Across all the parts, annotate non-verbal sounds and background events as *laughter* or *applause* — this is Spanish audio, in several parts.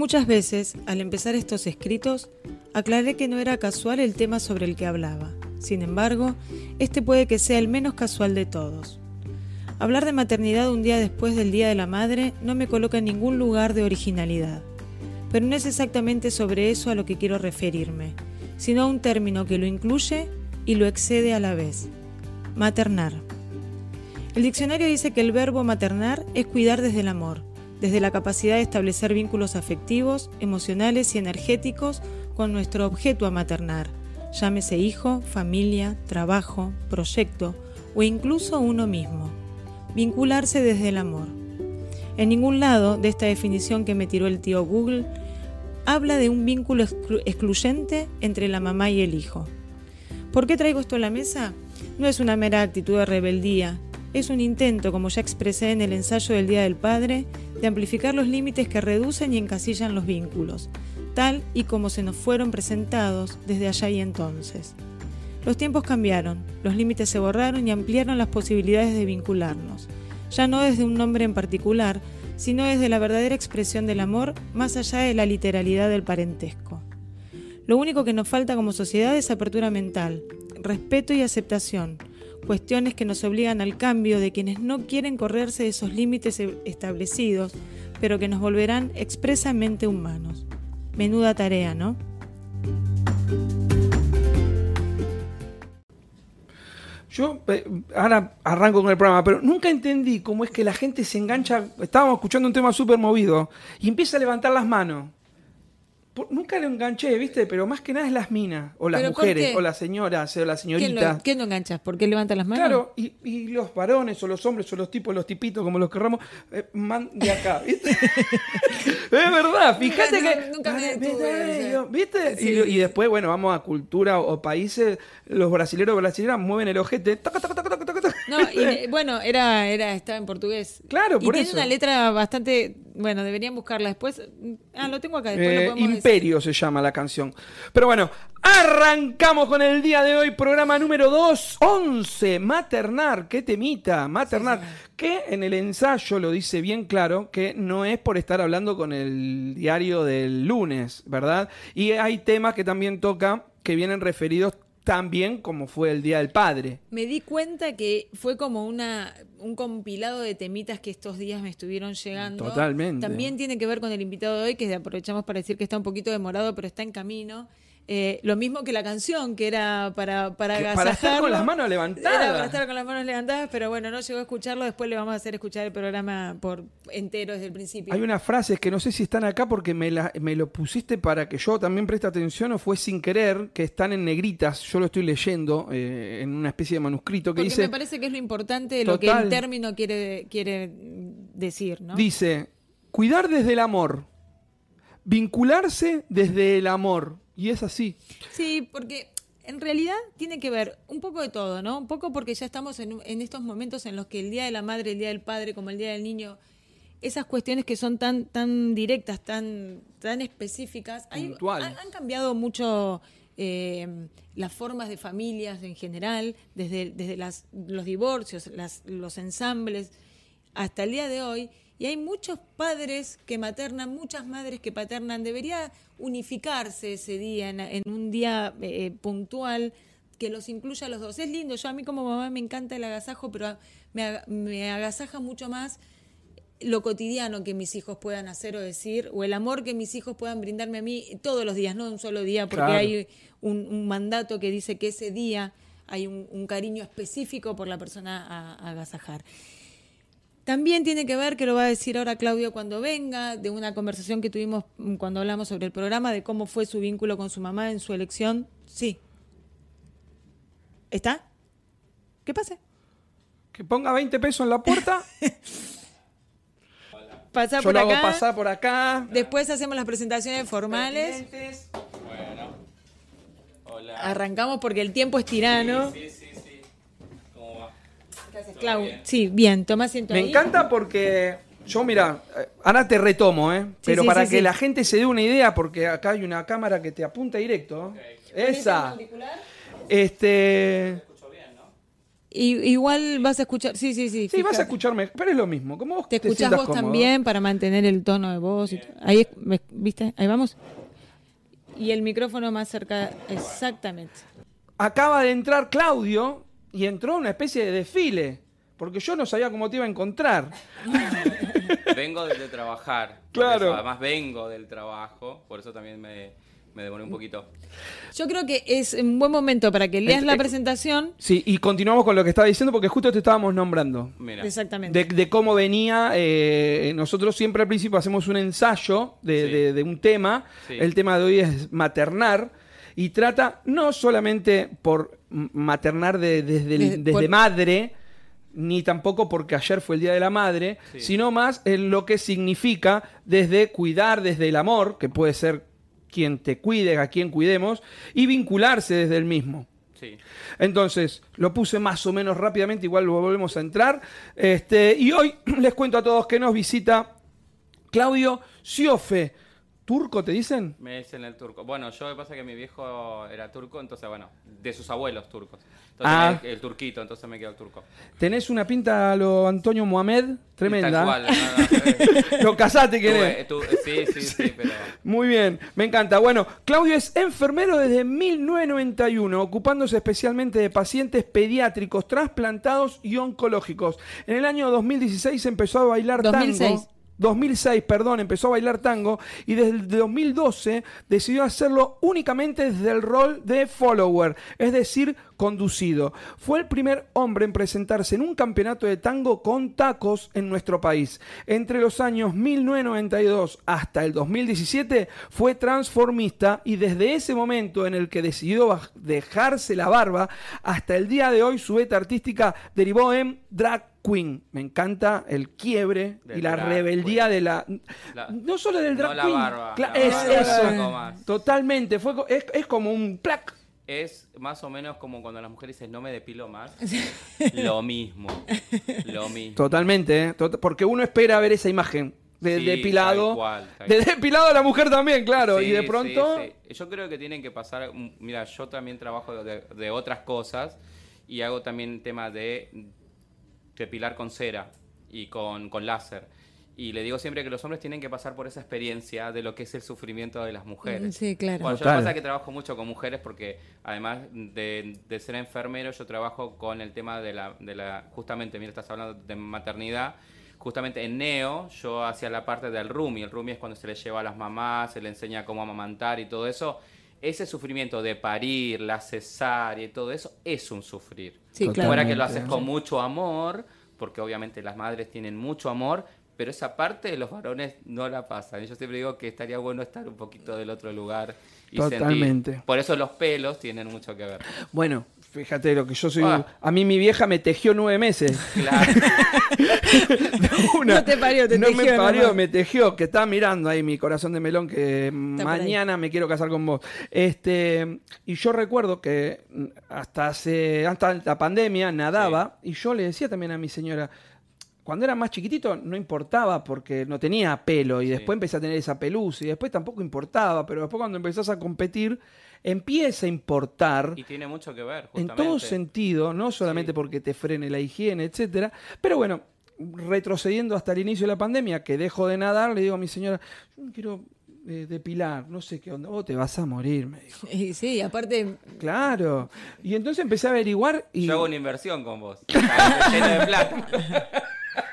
Muchas veces, al empezar estos escritos, aclaré que no era casual el tema sobre el que hablaba. Sin embargo, este puede que sea el menos casual de todos. Hablar de maternidad un día después del Día de la Madre no me coloca en ningún lugar de originalidad. Pero no es exactamente sobre eso a lo que quiero referirme, sino a un término que lo incluye y lo excede a la vez. Maternar. El diccionario dice que el verbo maternar es cuidar desde el amor, desde la capacidad de establecer vínculos afectivos, emocionales y energéticos con nuestro objeto a maternar, llámese hijo, familia, trabajo, proyecto o incluso uno mismo. Vincularse desde el amor. En ningún lado de esta definición que me tiró el tío Google habla de un vínculo excluyente entre la mamá y el hijo. ¿Por qué traigo esto a la mesa? No es una mera actitud de rebeldía, es un intento, como ya expresé en el ensayo del Día del Padre, de amplificar los límites que reducen y encasillan los vínculos, tal y como se nos fueron presentados desde allá y entonces. Los tiempos cambiaron, los límites se borraron y ampliaron las posibilidades de vincularnos, ya no desde un nombre en particular, sino desde la verdadera expresión del amor más allá de la literalidad del parentesco. Lo único que nos falta como sociedad es apertura mental, respeto y aceptación, cuestiones que nos obligan al cambio de quienes no quieren correrse esos límites e- establecidos, pero que nos volverán expresamente humanos. Menuda tarea, ¿no? Yo ahora arranco con el programa, pero nunca entendí cómo es que la gente se engancha. Estábamos escuchando un tema súper movido y empieza a levantar las manos. Nunca lo enganché, ¿viste? Pero más que nada es las minas, o las mujeres, o las señoras, o las señoritas. ¿Qué no enganchas? ¿Por qué levantan las manos? Claro, y, los varones, o los hombres, o los tipos, los tipitos, como los querramos, eh, man de acá, ¿viste? *laughs* es verdad, fíjate que. Nunca me ¿Viste? Y, después, bueno, vamos a cultura o, países, los brasileros o brasileras mueven el ojete. no, y, bueno, era, era, estaba en portugués. Claro, por y eso. Tiene una letra bastante. Bueno, deberían buscarla después. Ah, lo tengo acá, después eh, Imperio se llama la canción. Pero bueno, arrancamos con el día de hoy, programa número 2, 11, Maternar, qué temita, Maternar, que en el ensayo lo dice bien claro, que no es por estar hablando con el diario del lunes, ¿verdad? Y hay temas que también toca que vienen referidos también como fue el Día del Padre. Me di cuenta que fue como una un compilado de temitas que estos días me estuvieron llegando. Totalmente. También tiene que ver con el invitado de hoy, que aprovechamos para decir que está un poquito demorado, pero está en camino. Eh, lo mismo que la canción, que era para para Para estar con las manos levantadas. Era para estar con las manos levantadas, pero bueno, no llegó a escucharlo. Después le vamos a hacer escuchar el programa por entero desde el principio. Hay unas frases que no sé si están acá porque me, me lo pusiste para que yo también preste atención o fue sin querer, que están en negritas. Yo lo estoy leyendo eh, en una especie de manuscrito que porque dice. Me parece que es lo importante lo que el término quiere, quiere decir, ¿no? Dice: cuidar desde el amor, vincularse desde el amor y es así. Sí, porque en realidad tiene que ver un poco de todo, ¿no? Un poco porque ya estamos en, estos momentos en los que el Día de la Madre, el Día del Padre, como el Día del Niño, esas cuestiones que son tan, tan directas, tan, tan específicas, han, cambiado mucho eh, las formas de familias en general, desde, desde las, los divorcios, las, los ensambles, hasta el día de hoy. Y hay muchos padres que maternan, muchas madres que paternan. Debería unificarse ese día, en, un día eh, puntual, que los incluya a los dos. Es lindo, yo a mí como mamá me encanta el agasajo, pero me, agasaja mucho más lo cotidiano que mis hijos puedan hacer o decir, o el amor que mis hijos puedan brindarme a mí todos los días, no un solo día, porque hay un, mandato que dice que ese día hay un, cariño específico por la persona a agasajar. También tiene que ver, que lo va a decir ahora Claudio cuando venga, de una conversación que tuvimos cuando hablamos sobre el programa, de cómo fue su vínculo con su mamá en su elección. Sí. ¿Está? ¿Qué pasa? Que ponga 20 pesos en la puerta. *laughs* Pasar Yo por lo acá. hago pasar por acá. Después hacemos las presentaciones formales. Bueno. Hola. Arrancamos porque el tiempo es tirano. Sí, sí, sí. Gracias, Clau. Sí, bien, toma asiento Me ahí. encanta porque yo, mira, eh, Ana te retomo, ¿eh? Pero sí, para sí, que sí. la gente se dé una idea, porque acá hay una cámara que te apunta directo. ¿Tenés un Esa. auricular? Este. Escucho bien, ¿no? Y, igual vas a escuchar, sí, sí, sí. Sí, vas a escucharme, pero es lo mismo. Como vos Te escuchás sientas vos cómodo. también para mantener el tono de voz. y todo. Ahí, ¿viste? Ahí vamos. Y el micrófono más cerca, exactamente. Acaba de entrar Claudio y entró una especie de desfile. Porque yo no sabía cómo te iba a encontrar. *laughs* Vengo de, de trabajar. Claro. eso, además vengo del trabajo, por eso también me, me demoré un poquito. Yo creo que es un buen momento para que leas Es- la es- presentación. Sí, y continuamos con lo que estaba diciendo porque justo te estábamos nombrando. Mira, Exactamente. De, de cómo venía, eh, nosotros siempre al principio hacemos un ensayo de, Sí. de- de un tema. Sí. El tema de hoy es maternar y trata no solamente por maternar de- desde, el- Desde- desde por- madre, ni tampoco porque ayer fue el Día de la Madre, Sí. sino más en lo que significa desde cuidar, desde el amor, que puede ser quien te cuide, a quien cuidemos, y vincularse desde el mismo. sí. Entonces, lo puse más o menos rápidamente, igual lo volvemos a entrar. Este, y hoy *clears throat* les cuento a todos que nos visita Claudio Siofe. ¿Turco te dicen? Me dicen el turco. Bueno, yo me pasa que mi viejo era turco, entonces bueno, de sus abuelos turcos. Entonces Ah. me- el turquito, entonces me quedo el turco. Tenés una pinta a lo Antonio Mohamed, tremenda. Tal cual, no, no, *laughs* lo casaste, que tuve- tu- sí, *laughs* sí, sí, pero Muy bien, me encanta. Bueno, Claudio es enfermero desde 1991, ocupándose especialmente de pacientes pediátricos, trasplantados y oncológicos. En el año 2016 empezó a bailar 2006. tango. 2006, perdón, empezó a bailar tango y desde el 2012 decidió hacerlo únicamente desde el rol de follower, es decir, conducido. Fue el primer hombre en presentarse en un campeonato de tango con tacos en nuestro país. Entre los años 1992 hasta el 2017 fue transformista y desde ese momento en el que decidió dejarse la barba hasta el día de hoy su beta artística derivó en drag queen. Me encanta el quiebre Del y la rebeldía queen. de la, La- no solo del drag no la queen. barba, Cla- la es barba eso. Totalmente, fue es, es como un plac. Es más o menos como cuando las mujeres dicen no me depilo más. *laughs* lo mismo, lo mismo. Totalmente, ¿eh? Tot- porque uno espera ver esa imagen de Sí, depilado. tal cual, tal de depilado a la mujer también, claro. Sí, y de pronto. sí. Yo creo que tienen que pasar. mm, Mira, yo también trabajo de, de otras cosas y hago también temas de depilar con cera y con, con láser. Y le digo siempre que los hombres tienen que pasar por esa experiencia de lo que es el sufrimiento de las mujeres. Sí, claro. Bueno, yo lo que pasa es que trabajo mucho con mujeres porque además de, de ser enfermero, yo trabajo con el tema de la, de la, justamente, mira, estás hablando de maternidad, justamente en Neo yo hacía la parte del Rumi, el Rumi es cuando se le lleva a las mamás, se le enseña cómo amamantar y todo eso. Ese sufrimiento de parir, la cesárea y todo eso es un sufrir. Sí, claro. Fuera que lo haces con mucho amor, porque obviamente las madres tienen mucho amor, pero esa parte los varones no la pasan. Y Yo siempre digo que estaría bueno estar un poquito del otro lugar y Totalmente. sentir. Por eso los pelos tienen mucho que ver. Bueno, fíjate lo que yo soy. Ah. A mí mi vieja me tejió nueve meses. Claro. *laughs* Una- No te parió, te no me tejió parió, nomás. me tejió, que está mirando ahí mi corazón de melón, que mañana me quiero casar con vos. Este, y yo recuerdo que mm, hasta hace, hasta la pandemia nadaba, y yo le decía también a mi señora, cuando era más chiquitito no importaba porque no tenía pelo, y Sí. después empecé a tener esa pelusa, y después tampoco importaba, pero después cuando empezás a competir, empieza a importar y tiene mucho que ver, en justamente. todo sentido, no solamente Sí. porque te frene la higiene, etcétera, pero bueno, retrocediendo hasta el inicio de la pandemia, que dejo de nadar, le digo a mi señora, yo me quiero eh, depilar, no sé qué onda, vos te vas a morir, me dijo. Y sí, aparte, Claro. Y entonces empecé a averiguar y Yo hago una inversión con vos. lleno de plata. *laughs*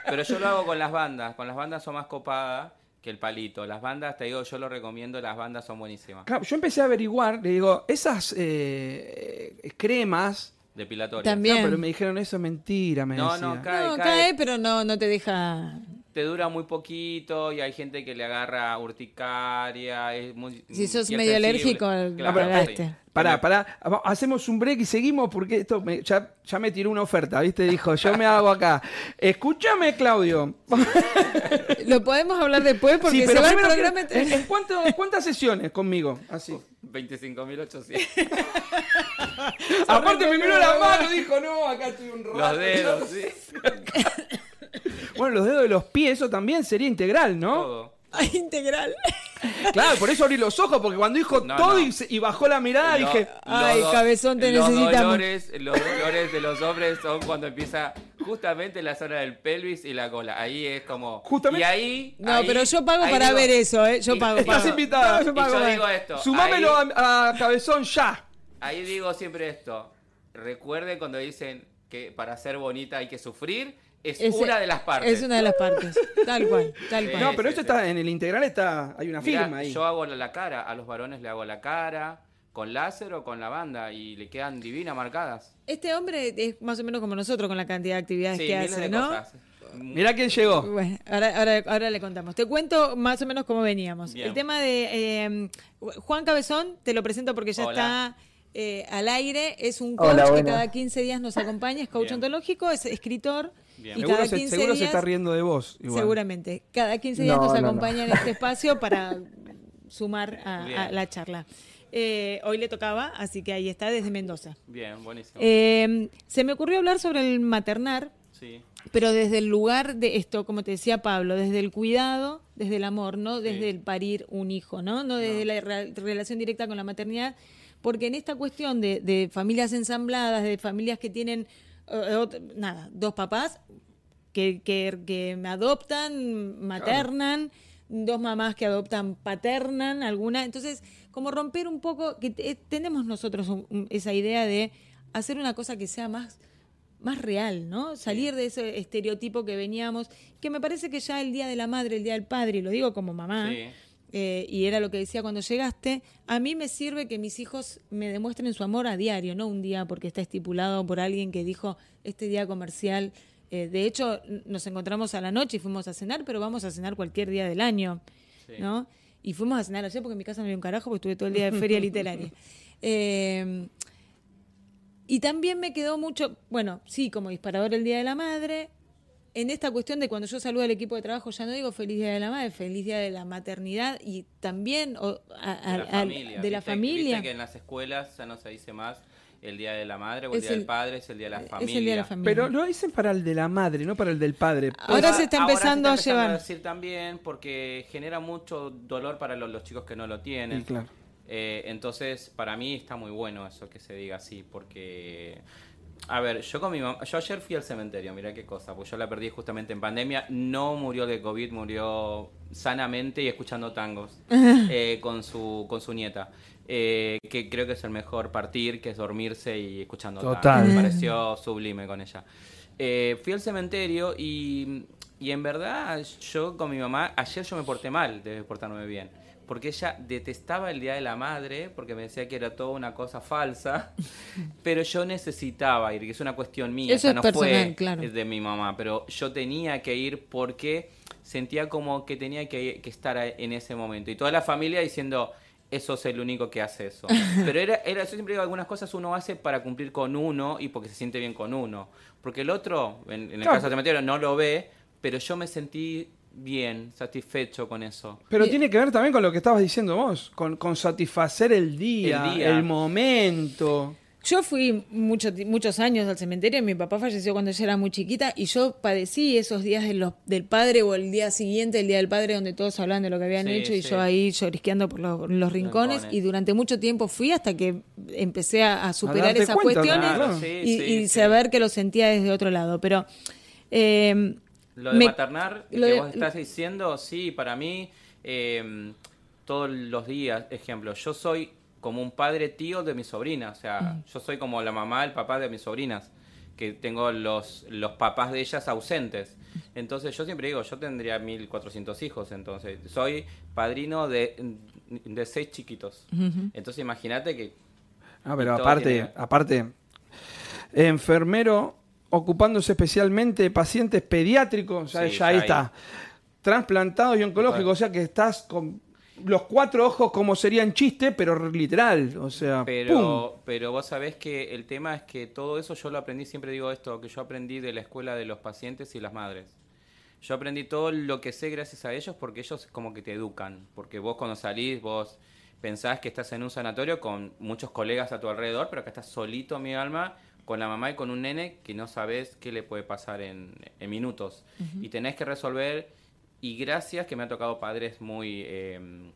Pero yo lo hago con las bandas. Con las bandas son más copadas que el palito. Las bandas, te digo, yo lo recomiendo, las bandas son buenísimas. Claro, yo empecé a averiguar, le digo, esas eh, eh, cremas, Depilatorias. También. no, pero me dijeron eso es mentira, me No, decía. no, Cae, no, cae. cae, pero no, no te deja. Te dura muy poquito y hay gente que le agarra urticaria. Es muy, Si sos medio sensible. alérgico, Claro, cagaste. sí. Pará, pará, hacemos un break y seguimos porque esto me- ya, ya me tiró una oferta, ¿viste? Dijo, yo me hago acá. Escúchame, Claudio. *laughs* Lo podemos hablar después porque Sí, se va el programa. quiero- ¿En, en cuánto- cuántas sesiones conmigo? Así. 25.800. Aparte me miró la mano y dijo, no, acá estoy un rato. Los dedos, *laughs* sí. *laughs* Bueno, los dedos de los pies, eso también sería integral, ¿no? Todo. Ay, integral. Claro, por eso abrí los ojos, porque cuando dijo No, todo no. Y, se- y bajó la mirada, Lo- dije, Ay, do- cabezón, te los necesitamos. Dolores, los dolores de los hombres son cuando empieza justamente la zona del pelvis y la cola. Ahí es como. Justamente- Y ahí. No, ahí- pero yo pago ahí para digo- ver eso, ¿eh? Yo y- pago. estás pago. invitada. No, yo Y pago, yo pago. digo esto. sumámelo ahí- a, a Cabezón ya. Ahí digo siempre esto. Recuerden cuando dicen que para ser bonita hay que sufrir. Es una de las partes. Es una de las partes. Tal cual, tal Sí. cual. No, pero sí, esto sí. está en el integral, está hay una Mirá, firma ahí. Yo hago la, cara. A los varones le hago la cara. Con láser o con la banda. Y le quedan divinas marcadas. Este hombre es más o menos como nosotros con la cantidad de actividades Sí, que hace, ¿no? cosas. Mirá quién llegó. Bueno, ahora, ahora, ahora le contamos. Te cuento más o menos cómo veníamos. Bien. El tema de eh, Juan Cabezón, te lo presento porque ya Hola. está eh, al aire. Es un coach Hola, que cada 15 días nos acompaña, es coach Bien. ontológico, es escritor. Bien. Y Seguro, cada se, 15 seguro se días, está riendo de vos. igual. seguramente, cada 15 días No, nos no, no. acompaña en este *laughs* espacio para sumar a, la charla. Eh, hoy le tocaba, así que ahí está desde Mendoza. Bien, buenísimo. Eh, se me ocurrió hablar sobre el maternar, sí. pero desde el lugar de esto, como te decía Pablo, desde el cuidado, desde el amor, no desde el parir un hijo, ¿no? No desde la re- relación directa con la maternidad, porque en esta cuestión de, de familias ensambladas, de familias que tienen, nada, dos papás que, que, que adoptan, maternan, dos mamás que adoptan, paternan, alguna. Entonces, como romper un poco, que te- tenemos nosotros un- esa idea de hacer una cosa que sea más más real, ¿no? Salir de ese estereotipo que veníamos, que me parece que ya el Día de la Madre, el Día del Padre, y lo digo como mamá, Sí. Eh, y era lo que decía cuando llegaste, a mí me sirve que mis hijos me demuestren su amor a diario, no un día porque está estipulado por alguien que dijo este día comercial. eh, de hecho, nos encontramos a la noche y fuimos a cenar, pero vamos a cenar cualquier día del año, Sí. ¿no? Y fuimos a cenar ayer porque en mi casa no había un carajo porque estuve todo el día de feria *laughs* literaria. Eh, y también me quedó mucho, bueno, sí, como disparador el Día de la Madre, en esta cuestión de cuando yo saludo al equipo de trabajo, ya no digo feliz Día de la Madre, feliz Día de la Maternidad y también o, a- a- de la familia. de la Viste- familia. Viste que en las escuelas ya no se dice más el día de la madre o el Es día del el- padre, es el día de la es familia. el Día de la familia. Pero lo dicen para el de la madre, no para el del padre. Ahora se está empezando a llevar. decir también porque genera mucho dolor para los, los chicos que no lo tienen. Y claro. Eh, entonces, para mí está muy bueno eso que se diga así, porque... A ver, yo con mi mamá, yo ayer fui al cementerio, mira qué cosa, pues yo la perdí justamente en pandemia, no murió de COVID, murió sanamente y escuchando tangos *laughs* eh, con, su, con su nieta, eh, que creo que es el mejor partir, que es dormirse y escuchando Total. tangos, me pareció sublime con ella. Eh, fui al cementerio y, y en verdad yo con mi mamá, ayer yo me porté mal, debe portarme bien. Porque ella detestaba el Día de la Madre, porque me decía que era toda una cosa falsa, *laughs* pero yo necesitaba ir, que es una cuestión mía, Eso ya es no personal, fue claro. de mi mamá, pero yo tenía que ir porque sentía como que tenía que, que estar en ese momento. Y toda la familia diciendo, eso es el único que hace eso. *laughs* Pero era, era, yo siempre digo, algunas cosas uno hace para cumplir con uno y porque se siente bien con uno. Porque el otro, en, en el Claro. caso del cementerio, no lo ve, pero yo me sentí bien, satisfecho con eso. Pero Y- tiene que ver también con lo que estabas diciendo vos, con, con satisfacer el día, El momento. Yo fui mucho, muchos años al cementerio, mi papá falleció cuando yo era muy chiquita y yo padecí esos días de los, del padre o el día siguiente, el día del padre, donde todos hablan de lo que habían Sí, hecho y sí. yo ahí llorisqueando por los, los rincones Rincones. y durante mucho tiempo fui hasta que empecé a, a superar esas cuenta, cuestiones claro. Sí, y, sí, y sí. saber que lo sentía desde otro lado. Pero eh, Lo de me- maternar, lo que de- vos estás diciendo, sí, para mí, eh, todos los días, ejemplo, yo soy como un padre tío de mi sobrina, o sea, yo soy como la mamá, el papá de mis sobrinas, que tengo los, los papás de ellas ausentes. Entonces yo siempre digo, yo tendría 1400 hijos, entonces soy padrino de, de seis chiquitos. Entonces imagínate que... Ah, pero aparte, tiene- aparte, enfermero ocupándose especialmente de pacientes pediátricos, o sea, Sí, ya ahí está. Transplantados y oncológicos, o sea que estás con los cuatro ojos como sería en chiste, pero literal, o sea, ¡pum! Pero, pero vos sabés que el tema es que todo eso yo lo aprendí, siempre digo esto, que yo aprendí de la escuela de los pacientes y las madres. Yo aprendí todo lo que sé gracias a ellos porque ellos como que te educan. Porque vos cuando salís, vos pensás que estás en un sanatorio con muchos colegas a tu alrededor, pero que estás solito, mi alma, con la mamá y con un nene que no sabes qué le puede pasar en, en minutos. Y tenés que resolver, y gracias que me han tocado padres muy, eh,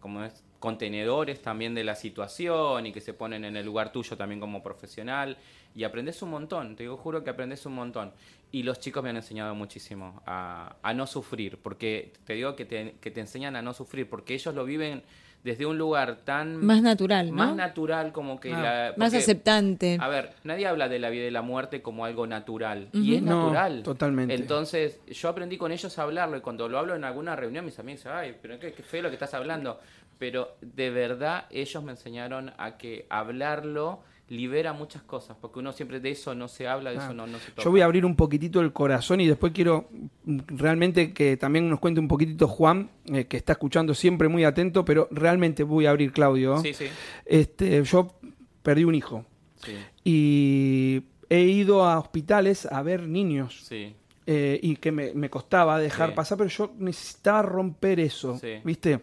como es, contenedores también de la situación y que se ponen en el lugar tuyo también como profesional y aprendes un montón, te digo, juro que aprendes un montón. Y los chicos me han enseñado muchísimo a, a no sufrir, porque te digo que te, que te enseñan a no sufrir, porque ellos lo viven desde un lugar tan... Más natural, ¿no? Más natural como que... Ah, la, más aceptante. A ver, nadie habla de la vida y la muerte como algo natural. Y es No, natural. totalmente. Entonces, yo aprendí con ellos a hablarlo y cuando lo hablo en alguna reunión, mis amigos dicen, ay, pero qué, qué feo lo que estás hablando. Pero de verdad, ellos me enseñaron a que hablarlo libera muchas cosas, porque uno siempre de eso no se habla, de Ah, eso no, no se toca. Yo voy a abrir un poquitito el corazón y después quiero mm, realmente que también nos cuente un poquitito Juan, eh, que está escuchando siempre muy atento, pero realmente voy a abrir, Claudio. Sí, sí, Este, yo perdí un hijo sí, y he ido a hospitales a ver niños sí. eh, y que me, me costaba dejar pasar, pero yo necesitaba romper eso. ¿viste?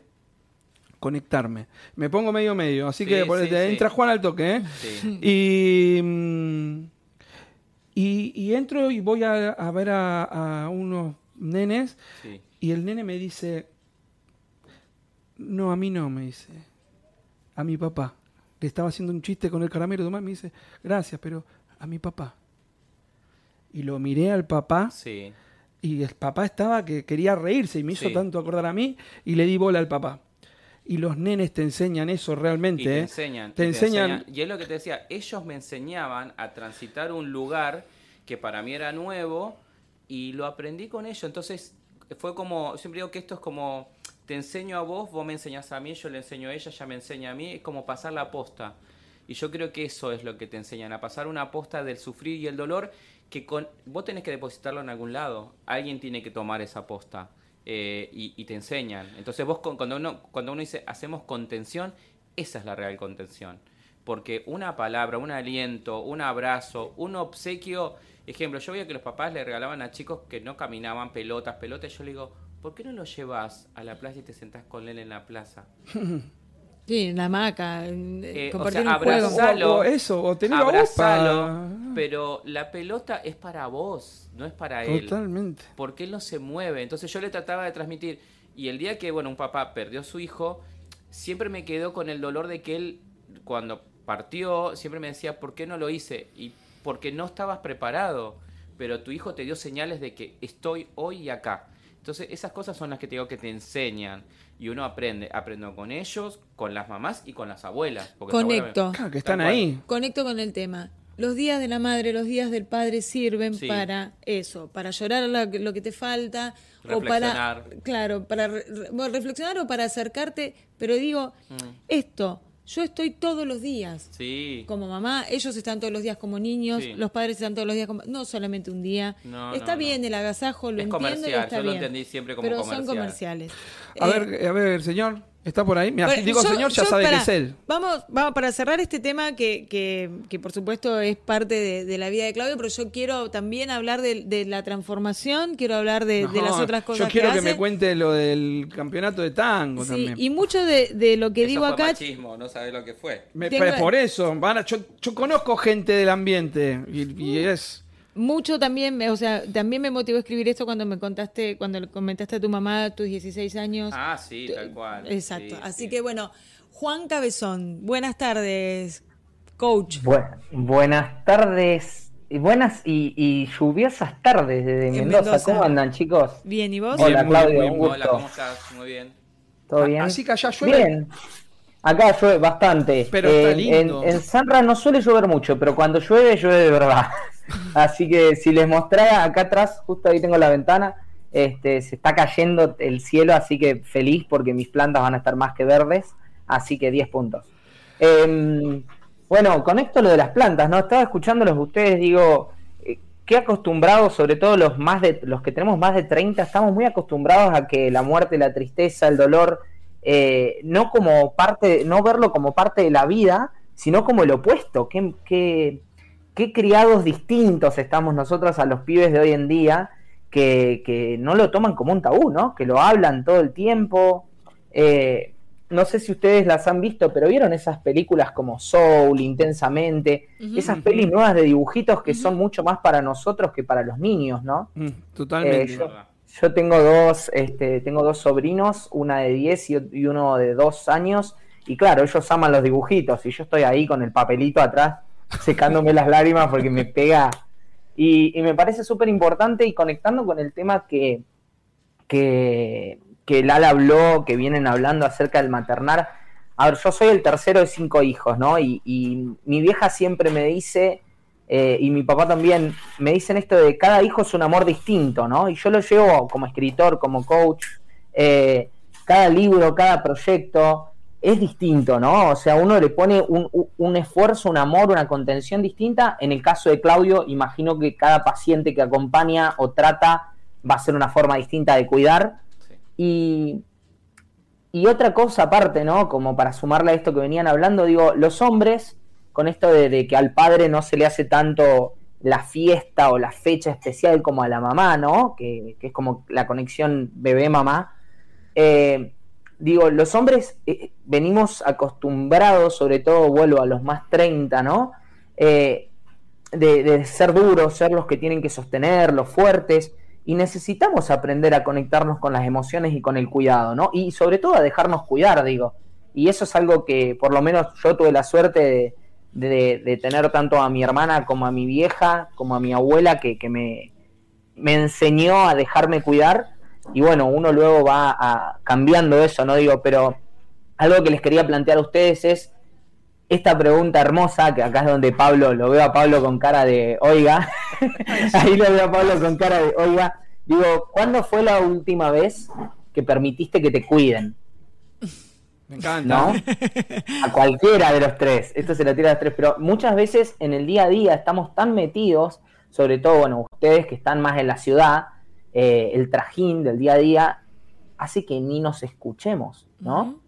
Conectarme. Me pongo medio medio, así Sí, que por- sí, te entra Juan al toque, ¿eh? Y, mm, y, y entro y voy a, a ver a, a unos nenes y el nene me dice, no, a mí no, me dice, a mi papá. Le estaba haciendo un chiste con el caramelo, Tomás me dice, gracias, pero a mi papá. Y lo miré al papá sí. y el papá estaba que quería reírse y me hizo Sí. tanto acordar a mí y le di bola al papá. Y los nenes te enseñan eso realmente. Y te ¿eh? enseñan. Te y enseñan- Y es lo que te decía, ellos me enseñaban a transitar un lugar que para mí era nuevo y lo aprendí con ellos. Entonces fue como, siempre digo que esto es como, te enseño a vos, vos me enseñás a mí, yo le enseño a ella, ella me enseña a mí, es como pasar la posta. Y yo creo que eso es lo que te enseñan, a pasar una posta del sufrir y el dolor que con, vos tenés que depositarlo en algún lado. Alguien tiene que tomar esa posta. Eh, y, y te enseñan. Entonces vos cuando uno, cuando uno dice hacemos contención, esa es la real contención. Porque una palabra, un aliento, un abrazo, un obsequio. Ejemplo, yo veía que los papás le regalaban a chicos que no caminaban pelotas, pelotas. Y yo le digo, ¿por qué no lo llevas a la plaza y te sentás con él en la plaza? *laughs* Sí, en la hamaca, en- Eh, o compartir sea, un juego. abrazar- Abrazalo. O, o eso, o Abrazalo, pero la pelota es para vos, no es para él. Totalmente. porque él no se mueve. Entonces yo le trataba de transmitir. Y el día que, bueno, un papá perdió a su hijo, siempre me quedó con el dolor de que él, cuando partió, siempre me decía, ¿por qué no lo hice? Y porque no estabas preparado, pero tu hijo te dio señales de que estoy hoy y acá. Entonces esas cosas son las que te digo que te enseñan. Y uno aprende, aprendo con ellos, con las mamás y con las abuelas. Conecto. Claro, que están ahí. Conecto con el tema. Los días de la madre, los días del padre sirven Sí. para eso, para llorar lo que, te falta o para Reflexionar. claro, para re- reflexionar o para acercarte, pero digo, esto, yo estoy todos los días Sí. como mamá, ellos están todos los días como niños, Sí. los padres están todos los días como no solamente un día. No, está no, bien no. el agasajo, lo Es entiendo y comercial, está yo lo bien. entendí siempre como pero son comercial. comerciales. A Eh, ver, a ver, señor, ¿está por ahí? Mira, bueno, si digo yo- señor, ya yo sabe para- que es él. Vamos, vamos para cerrar este tema que, que, que por supuesto es parte de, de la vida de Claudio, pero yo quiero también hablar de, de la transformación, quiero hablar de, las otras cosas Yo quiero que, hace. me cuente lo del campeonato de tango Sí, también. y mucho de, de lo que Eso digo fue acá. machismo, no sabes lo que fue. Me- tengo- pero por eso, van a- yo, yo conozco gente del ambiente y, y es... Mucho también, me- o sea, también me motivó a escribir esto cuando me contaste, cuando le comentaste a tu mamá tus 16 años. Ah, sí, tal cual. Exacto. Sí, Así sí. que bueno, Juan Cabezón, buenas tardes, coach. Bu- buenas tardes, y buenas y, y lluviosas tardes desde En Mendoza. Mendoza. ¿Cómo andan, chicos? Bien, ¿y vos? Hola, Bien, Claudio, muy un bien. Hola. ¿cómo estás? Muy bien. ¿Todo bien? Así que allá llueve. Bien. Acá llueve bastante. Pero está lindo. En, en Sanra no suele llover mucho, pero cuando llueve, llueve de verdad. *laughs* Así que si les mostrara acá atrás, justo ahí tengo la ventana, este, se está cayendo el cielo, así que feliz porque mis plantas van a estar más que verdes. Así que 10 puntos. Em, bueno, con esto lo de las plantas, ¿no? Estaba escuchándolos ustedes, digo, eh, qué acostumbrados, sobre todo los más de los que tenemos más de 30, estamos muy acostumbrados a que la muerte, la tristeza, el dolor, eh, no como parte, no verlo como parte de la vida, sino como el opuesto. Qué, qué, qué criados distintos estamos nosotros a los pibes de hoy en día que, que no lo toman como un tabú, ¿no? Que lo hablan todo el tiempo. Eh, no sé si ustedes las han visto, pero vieron esas películas como Soul, Intensamente, esas pelis nuevas de dibujitos que son mucho más para nosotros que para los niños, ¿no? Mm, totalmente. Eh, yo-. Yo tengo dos, este, tengo dos sobrinos, una de 10 y, uno de 2 años. Y claro, ellos aman los dibujitos y yo estoy ahí con el papelito atrás *laughs* secándome las lágrimas porque me pega. Y, me parece súper importante y conectando con el tema que, que, que Lala habló, que vienen hablando acerca del maternar. A ver, yo soy el tercero de cinco hijos, ¿no? Y, y mi vieja siempre me dice eh, y mi papá también, me dicen esto de cada hijo es un amor distinto, ¿no? Y yo lo llevo como escritor, como coach, eh, cada libro, cada proyecto es distinto, ¿no? O sea, uno le pone un, esfuerzo, un amor, una contención distinta. En el caso de Claudio, imagino que cada paciente que acompaña o trata va a ser una forma distinta de cuidar. Y, y otra cosa aparte, ¿no? Como para sumarle a esto que venían hablando, digo, los hombres con esto de, que al padre no se le hace tanto la fiesta o la fecha especial como a la mamá, ¿no? Que, es como la conexión bebé-mamá. Eh, digo, los hombres eh, venimos acostumbrados, sobre todo vuelvo a los más 30, ¿no? Eh, de, de, ser duros, ser los que tienen que sostener, los fuertes, y necesitamos aprender a conectarnos con las emociones y con el cuidado, ¿no? Y sobre todo a dejarnos cuidar, digo. Y eso es algo que por lo menos yo tuve la suerte de, de, tener tanto a mi hermana como a mi vieja, como a mi abuela, que, me, me, enseñó a dejarme cuidar. Y bueno, uno luego va a, cambiando eso, ¿no? Digo, pero algo que les quería plantear a ustedes es esta pregunta hermosa, que acá es donde Pablo, lo veo a Pablo con cara de oiga, *laughs* ahí lo veo a Pablo con cara de oiga. Digo, ¿cuándo fue la última vez que permitiste que te cuiden? Me encanta. ¿No? *laughs* A cualquiera de los tres. Esto se lo tira a los tres. Pero muchas veces en el día a día estamos tan metidos, sobre todo, bueno, ustedes que están más en la ciudad, eh, el trajín del día a día hace que ni nos escuchemos, ¿no?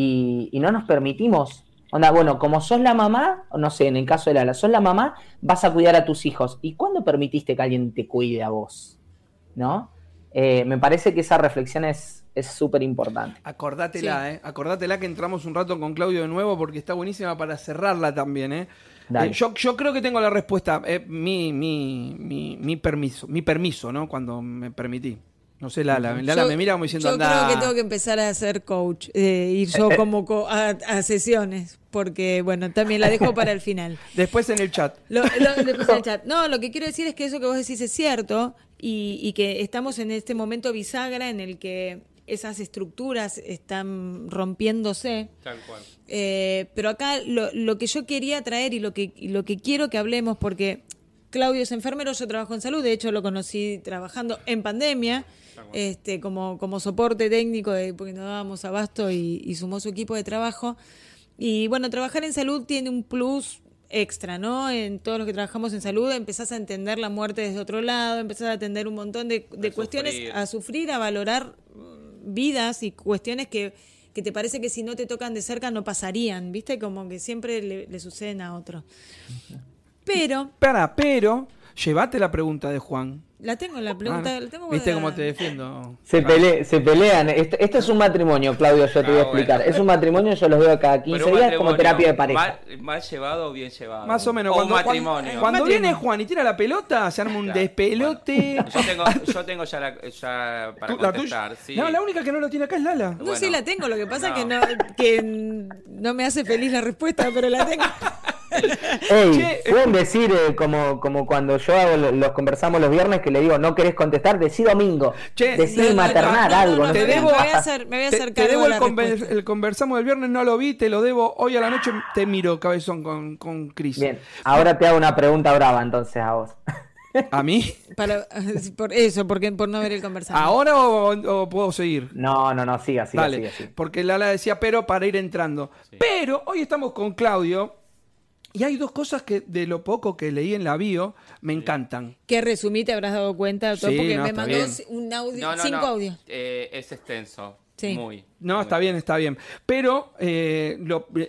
y, no nos permitimos. Onda, bueno, como sos la mamá, no sé, en el caso de Lala, sos la mamá, vas a cuidar a tus hijos. ¿Y cuándo permitiste que alguien te cuide a vos? ¿No? Eh, me parece que esa reflexión es súper importante. Acordátela, ¿eh? Acordátela que entramos un rato con Claudio de nuevo porque está buenísima para cerrarla también, ¿eh? eh yo, yo, creo que tengo la respuesta. Eh, mi, mi, mi, mi, permiso, mi permiso, ¿no? Cuando me permití. No sé, Lala, Lala me mira como diciendo, Yo creo que tengo que empezar a ser coach, eh, ir yo como a, sesiones, porque, bueno, también la dejo para el final. *laughs* Después en el chat. después en el *laughs* chat. No, lo que quiero decir es que eso que vos decís es cierto y, y que estamos en este momento bisagra en el que esas estructuras están rompiéndose. Tal cual. Eh, pero acá lo, lo, que yo quería traer y lo que, lo que quiero que hablemos, porque Claudio es enfermero, yo trabajo en salud, de hecho lo conocí trabajando en pandemia, este, como, como soporte técnico, de, porque no dábamos abasto y, y sumó su equipo de trabajo. Y bueno, trabajar en salud tiene un plus extra, ¿no? En todos los que trabajamos en salud empezás a entender la muerte desde otro lado, empezás a atender un montón de, de cuestiones, a sufrir, a valorar vidas y cuestiones que, que, te parece que si no te tocan de cerca no pasarían, ¿viste? Como que siempre le, suceden a otro. Pero... Para, pero, llévate la pregunta de Juan. La tengo, la pregunta. Ah, la tengo ¿Viste cómo te defiendo? Se, se pelean. Esto, es un matrimonio, Claudio, yo te voy a ah, explicar. Es un matrimonio, yo los veo cada 15 días como terapia de pareja. Mal, llevado o bien llevado. Más o menos. cuando, matrimonio. Cuando, viene Juan y tira la pelota, se arma un despelote. yo, tengo, yo tengo ya, la, ya para contestar. Sí. No, la única que no lo tiene acá es Lala. No, sí la tengo. Lo que pasa es que no, que no me hace feliz la respuesta, pero la tengo. *laughs* *laughs* Ey, pueden decir eh, como, como cuando yo hago, los conversamos los viernes que le digo no querés contestar, decí domingo, che, decí maternar algo. te debo, me voy a hacer, me voy a hacer te, debo el, conversamos del viernes, no lo vi, te lo debo hoy a la noche, te miro cabezón con, con Cris. Bien, ahora te hago una pregunta brava entonces a vos. *laughs* ¿A mí? *laughs* por eso, porque por no ver el conversado. ¿Ahora o, puedo seguir? No, no, no, siga, siga, siga, Porque Lala decía, pero para ir entrando. Pero hoy estamos con Claudio, y hay dos cosas que de lo poco que leí en la bio me encantan. Que resumí, te habrás dado cuenta, porque me mandó un audio, cinco audios. Eh, es extenso. Sí. Muy. No, está bien, está bien. Pero eh,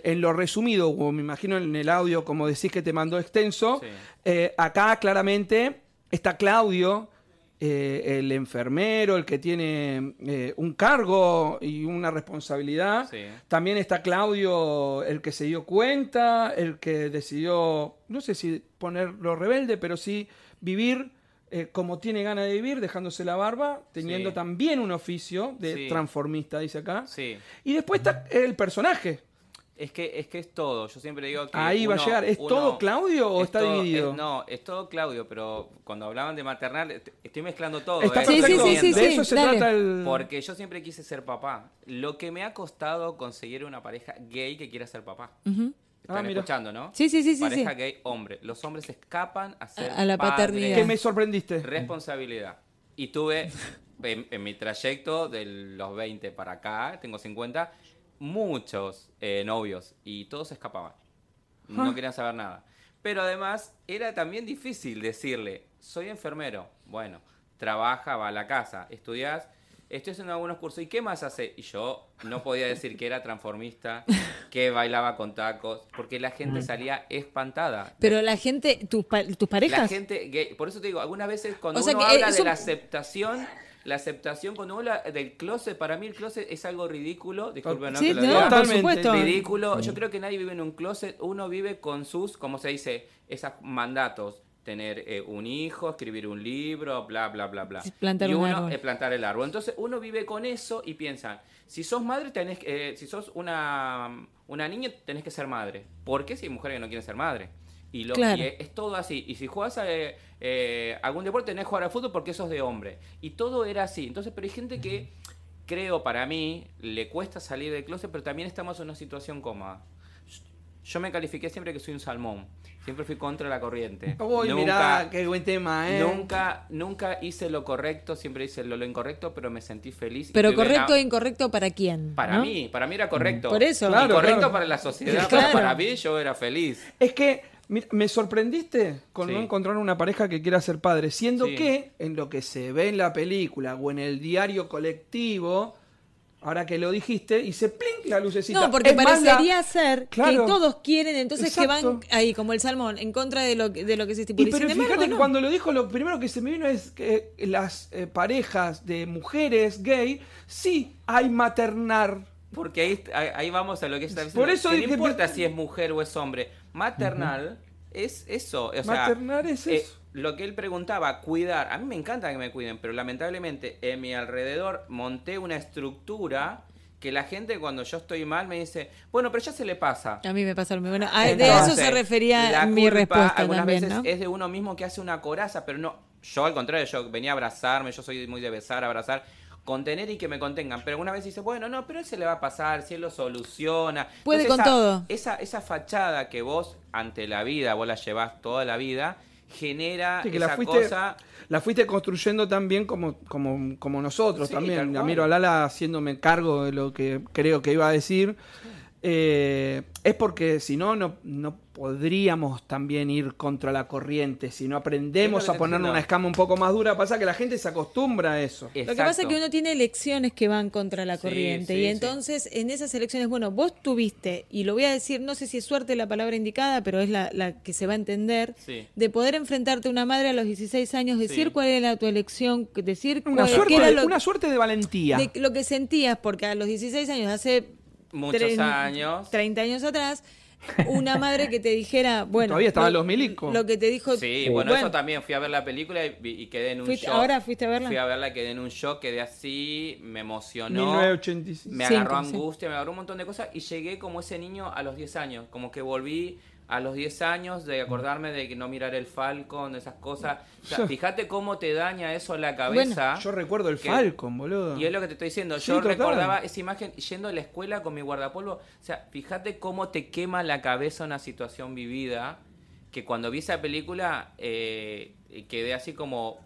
en lo resumido, o me imagino en el audio, como decís que te mandó extenso, eh, acá claramente está Claudio eh, el enfermero, el que tiene eh, un cargo y una responsabilidad. También está Claudio, el que se dio cuenta, el que decidió, no sé si ponerlo rebelde, pero sí vivir eh, como tiene ganas de vivir, dejándose la barba, teniendo Sí. también un oficio de Sí. transformista, dice acá. Y después está el personaje. Es que, es que es todo. Yo siempre digo que. Ahí va a llegar. ¿Es uno- todo Claudio o es está todo- dividido? es- no, es todo Claudio, pero cuando hablaban de maternal, est- estoy mezclando todo. Está ¿eh? Sí, sí, perfecto. sí, sí, de sí, eso se dale. trata el. Porque yo siempre quise ser papá. Lo que me ha costado conseguir una pareja gay que quiera ser papá. Ujú. Están Ah, escuchando, ¿no? Sí, sí, sí, sí, Pareja sí. gay, hombre. Los hombres escapan a ser A la padres. paternidad. que me sorprendiste. Responsabilidad. Y tuve, en, en mi trayecto de los 20 para acá, tengo 50, muchos eh, novios y todos escapaban. No Ah. querían saber nada. Pero además era también difícil decirle, soy enfermero. Bueno, trabaja, va a la casa, estudias, estoy haciendo algunos cursos. ¿Y qué más hace? Y yo no podía decir que era transformista, que bailaba con tacos, porque la gente salía espantada. Pero la gente, tus, pa- tus parejas. La gente gay, por eso te digo, algunas veces cuando O sea uno habla de un- la aceptación, la aceptación, cuando uno habla del closet, para mí el closet es algo ridículo, disculpen, ¿no? Sí, que lo no, diga. por supuesto. ridículo. Yo creo que nadie vive en un closet, uno vive con sus, como se dice, esos mandatos. Tener eh, un hijo, escribir un libro, bla, bla, bla, bla. Plantar y un uno, árbol. eh, plantar el árbol. Entonces uno vive con eso y piensa, si sos madre, tenés, que- eh, si sos una, una niña, tenés que ser madre. ¿Por qué si hay mujeres que no quieren ser madre? Y, lo, Claro. y es, es todo así. Y si juegas a, eh, eh, algún deporte, tenés que jugar al fútbol porque sos de hombre. Y todo era así. Entonces, pero hay gente que, creo para mí, le cuesta salir del closet, pero también estamos en una situación cómoda. Yo me califiqué siempre que soy un salmón. Siempre fui contra la corriente. Uy, Nunca- mirá, qué buen tema, ¿eh? Nunca, nunca hice lo correcto, siempre hice lo, lo incorrecto, pero me sentí feliz. Pero correcto e incorrecto para quién. Para ¿no? mí, para mí era correcto. Por eso. Y Claro, correcto claro. para la sociedad, *laughs* Claro. pero para mí yo era feliz. Es que mira, me sorprendiste con Sí. no encontrar una pareja que quiera ser padre, siendo Sí. que en lo que se ve en la película o en el diario colectivo, ahora que lo dijiste, hice plink la lucecita. No, porque Es parecería ser Claro. que todos quieren, entonces que van ahí como el salmón, en contra de lo, que- de lo que se estipula. Y Y pero embargo, fíjate que no. cuando lo dijo, lo primero que se me vino es que las eh, parejas de mujeres gay, sí hay maternar. Porque ahí, vamos a lo que está diciendo. Por eso no importa si es mujer o es hombre. Maternal es eso. O sea, Maternar es eh, eso. lo que él preguntaba, cuidar. A mí me encanta que me cuiden, pero lamentablemente en mi alrededor monté una estructura que la gente cuando yo estoy mal me dice, bueno, pero ya se le pasa. A mí me pasa lo mismo. Bueno, a- de Entonces, eso se refería la mi culpa respuesta algunas también, veces ¿no? es de uno mismo que hace una coraza, pero no, yo al contrario, yo venía a abrazarme, yo soy muy de besar, abrazar, contener y que me contengan, pero alguna vez dice, bueno, no, pero él se le va a pasar, si él lo soluciona. Puede Entonces, con esa- todo. Esa, esa fachada que vos ante la vida, vos la llevás toda la vida, genera Sí, que esa la fuiste, cosa... la fuiste construyendo también como, como, como nosotros Sí, también. La miro a Lala haciéndome cargo de lo que creo que iba a decir. Eh, es porque si no, no, no podríamos también ir contra la corriente. Si no aprendemos a entiendo. una escama un poco más dura, pasa que la gente se acostumbra a eso. Lo que pasa es que uno tiene elecciones que van contra la corriente sí, y sí. entonces en esas elecciones, bueno, vos tuviste, y lo voy a decir, no sé si es suerte la palabra indicada, pero es la, la que se va a entender, Sí. de poder enfrentarte a una madre a los 16 años, decir Sí. cuál era tu elección, decir Una cuál, suerte, era lo, una suerte de valentía. de lo que sentías, porque a los 16 años, hace Muchos años. 30 años atrás, una madre que te dijera, *laughs* bueno, Todavía estaban lo- los milicos. Lo que te dijo, Sí, bueno, eso también. Fui a ver la película y, quedé en un Fuiste- shock. ¿ahora fuiste a verla? Fui a verla, quedé en un shock, quedé así, me emocionó. 1985. Me agarró sí. angustia, me agarró un montón de cosas y llegué como ese niño a los 10 años. Como que volví a los 10 años de acordarme de que no mirar el Falcon, esas cosas. O sea, *laughs* fíjate cómo te daña eso la cabeza. Yo recuerdo el que- Falcon, boludo. Y es lo que te estoy diciendo. Sí, Yo total. recordaba esa imagen yendo a la escuela con mi guardapolvo. O sea, fíjate cómo te quema la cabeza una situación vivida. Que cuando vi esa película eh, quedé así como,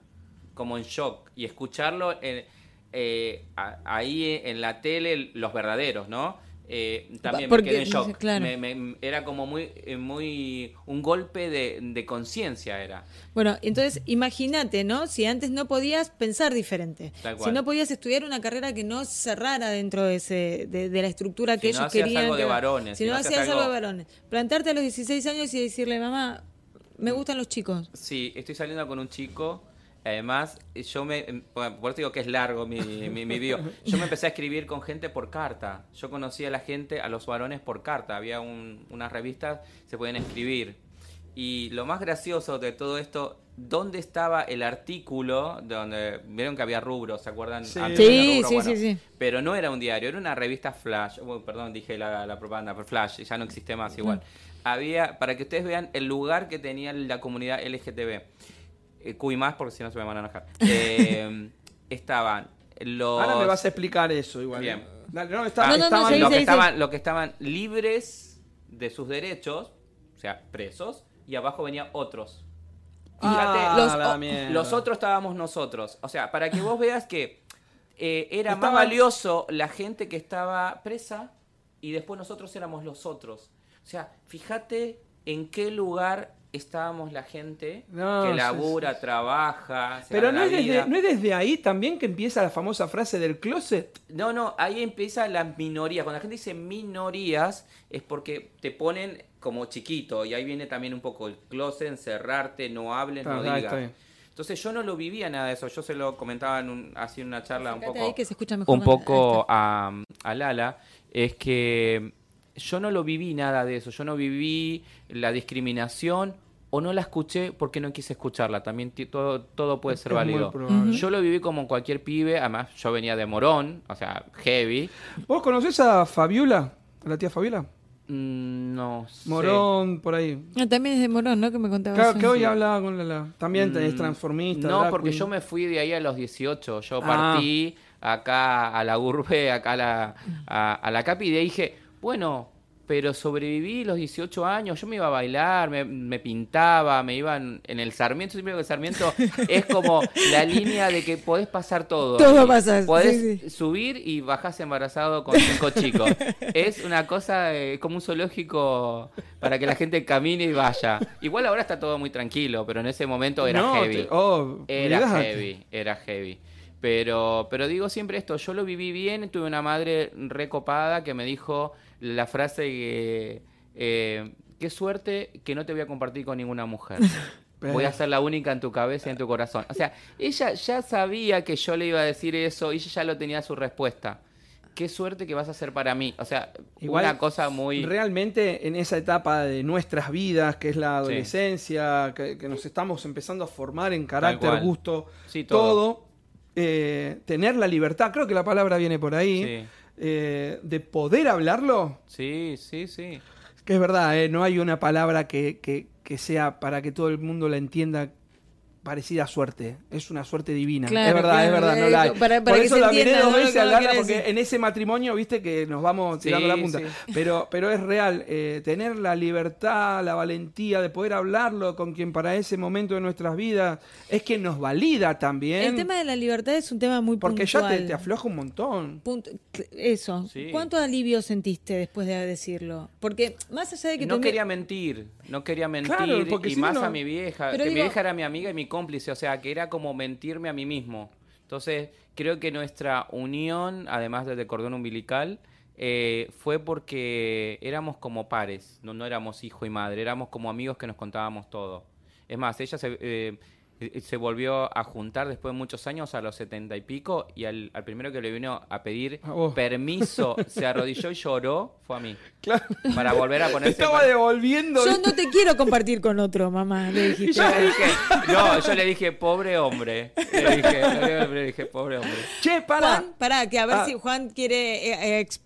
como en shock. Y escucharlo en- eh, a- ahí en la tele, los verdaderos, ¿no? Eh, también Porque, me quedé en shock. claro. Me- me- era como muy, eh, muy un golpe de, de conciencia era. Bueno, entonces imagínate, ¿no? Si antes no podías pensar diferente, si no podías estudiar una carrera que no cerrara dentro de, ese, de, de la estructura que Si no ellos hacías querían. algo de varones, Si no hacías algo de varones. Plantarte a los 16 años y decirle, mamá, me gustan los chicos. Sí, estoy saliendo con un chico. Además, yo me. bueno, Por eso digo que es largo mi, mi, mi bio. *laughs* Yo me empecé a escribir con gente por carta. Yo conocí a la gente, a los varones por carta. Había un- unas revistas, se pueden escribir. Y lo más gracioso de todo esto, ¿dónde estaba el artículo donde vieron que había rubros, ¿se acuerdan? Sí. Antes Sí, rubro, sí, bueno, sí, sí. Pero no era un diario, era una revista Flash. Oh, perdón, dije la, la propaganda, pero Flash, ya no existe más igual. Había, para que ustedes vean el lugar que tenía la comunidad LGTB. Eh, más, porque si no se me van a enojar. Eh, *laughs* estaban los... Ahora me vas a explicar eso igual. Bien. Dale, no, está- Ah, No, no, no, estaban- seguí, lo, que estaban, lo que estaban libres de sus derechos, o sea, presos, y abajo venía otros. Fíjate, Ah, los, la o- mierda. los otros estábamos nosotros. O sea, para que vos veas que eh, era más valioso la gente que estaba presa y después nosotros éramos los otros. O sea, fíjate en qué lugar estábamos la gente No, que labura, sí, sí. trabaja. se Pero no es, desde, no es desde ahí también que empieza la famosa frase del closet. No, no, ahí empieza las minorías. Cuando la gente dice minorías es porque te ponen como chiquito y ahí viene también un poco el closet, encerrarte, no hables, no Ah, digas. está. Entonces yo no lo vivía nada de eso. Yo se lo comentaba en un, así en una charla un poco, ahí que se escucha mejor. un poco a, a Lala. Es que yo no lo viví nada de eso. Yo no viví la discriminación o no la escuché porque no quise escucharla. También todo, todo puede ser Es válido. Yo lo viví como cualquier pibe, además yo venía de Morón, o sea, heavy. ¿Vos conocés a Fabiola? ¿A la tía Fabiola? Mm, No sé. Morón, por ahí. Ah, también es de Morón, ¿no? Que me contabas. Claro, que hoy hablaba con Lala. También Mm, es transformista. No, porque queen. yo me fui de ahí a los 18. Yo Ah. partí acá a la urbe, acá a la, a, a la capi y de ahí dije, bueno, pero sobreviví los 18 años. Yo me iba a bailar, me, me pintaba, me iba en, en el Sarmiento. Siempre digo que el Sarmiento *laughs* es como la línea de que podés pasar todo. Todo pasa, Podés sí, sí. subir y bajás embarazado con cinco chicos. *laughs* Es una cosa eh, como un zoológico para que la gente camine y vaya. Igual ahora está todo muy tranquilo, pero en ese momento era No, heavy. te- oh, Era heavy, era heavy. Pero, pero digo siempre esto, yo lo viví bien, tuve una madre recopada que me dijo la frase que, eh, qué suerte que no te voy a compartir con ninguna mujer. *laughs* Voy a ser la única en tu cabeza y en tu corazón. O sea, ella ya sabía que yo le iba a decir eso y ella ya lo tenía su respuesta. Qué suerte que vas a hacer para mí. O sea, Igual, una cosa muy... Realmente en esa etapa de nuestras vidas, que es la adolescencia, que, que nos estamos empezando a formar en carácter, gusto, Sí, todo, todo. eh, tener la libertad, creo que la palabra viene por ahí, Sí. Eh, de poder hablarlo, Sí, sí, sí. que es verdad, eh, no hay una palabra que, que- que sea para que todo el mundo la entienda parecida suerte. Es una suerte divina. Claro, es verdad, claro, es verdad, no la hay. para- para Por que eso la miré dos ¿no? veces a quiere porque decir. en ese matrimonio, viste, que nos vamos tirando Sí, la punta. sí. Pero, pero es real, eh, tener la libertad, la valentía de poder hablarlo con quien para ese momento de nuestras vidas es que nos valida también. El tema de la libertad es un tema muy porque ya te, puntual. te afloja un montón. Punto- eso. Sí. ¿Cuánto alivio sentiste después de decirlo? Porque más allá de que no quería mentir, no quería mentir Claro, porque y si más no- a mi vieja, Pero que mi vieja era mi amiga y mi cómplice, o sea, que era como mentirme a mí mismo. Entonces, creo que nuestra unión, además del cordón umbilical, eh, fue porque éramos como pares, no, no éramos hijo y madre, éramos como amigos que nos contábamos todo. Es más, ella se, eh, se volvió a juntar después de muchos años, a los setenta y pico, y al, al primero que le vino a pedir A vos. permiso, se arrodilló y lloró, fue a mí. *laughs* Claro. Para volver a ponerse... Estaba para- devolviendo. Yo no te quiero compartir con otro, mamá, le dijiste. Y yo le dije, no, yo le dije, pobre hombre. Le dije, le dije, pobre hombre. Che, para. Juan, pará, que a ver Ah. si Juan quiere eh, eh, ex-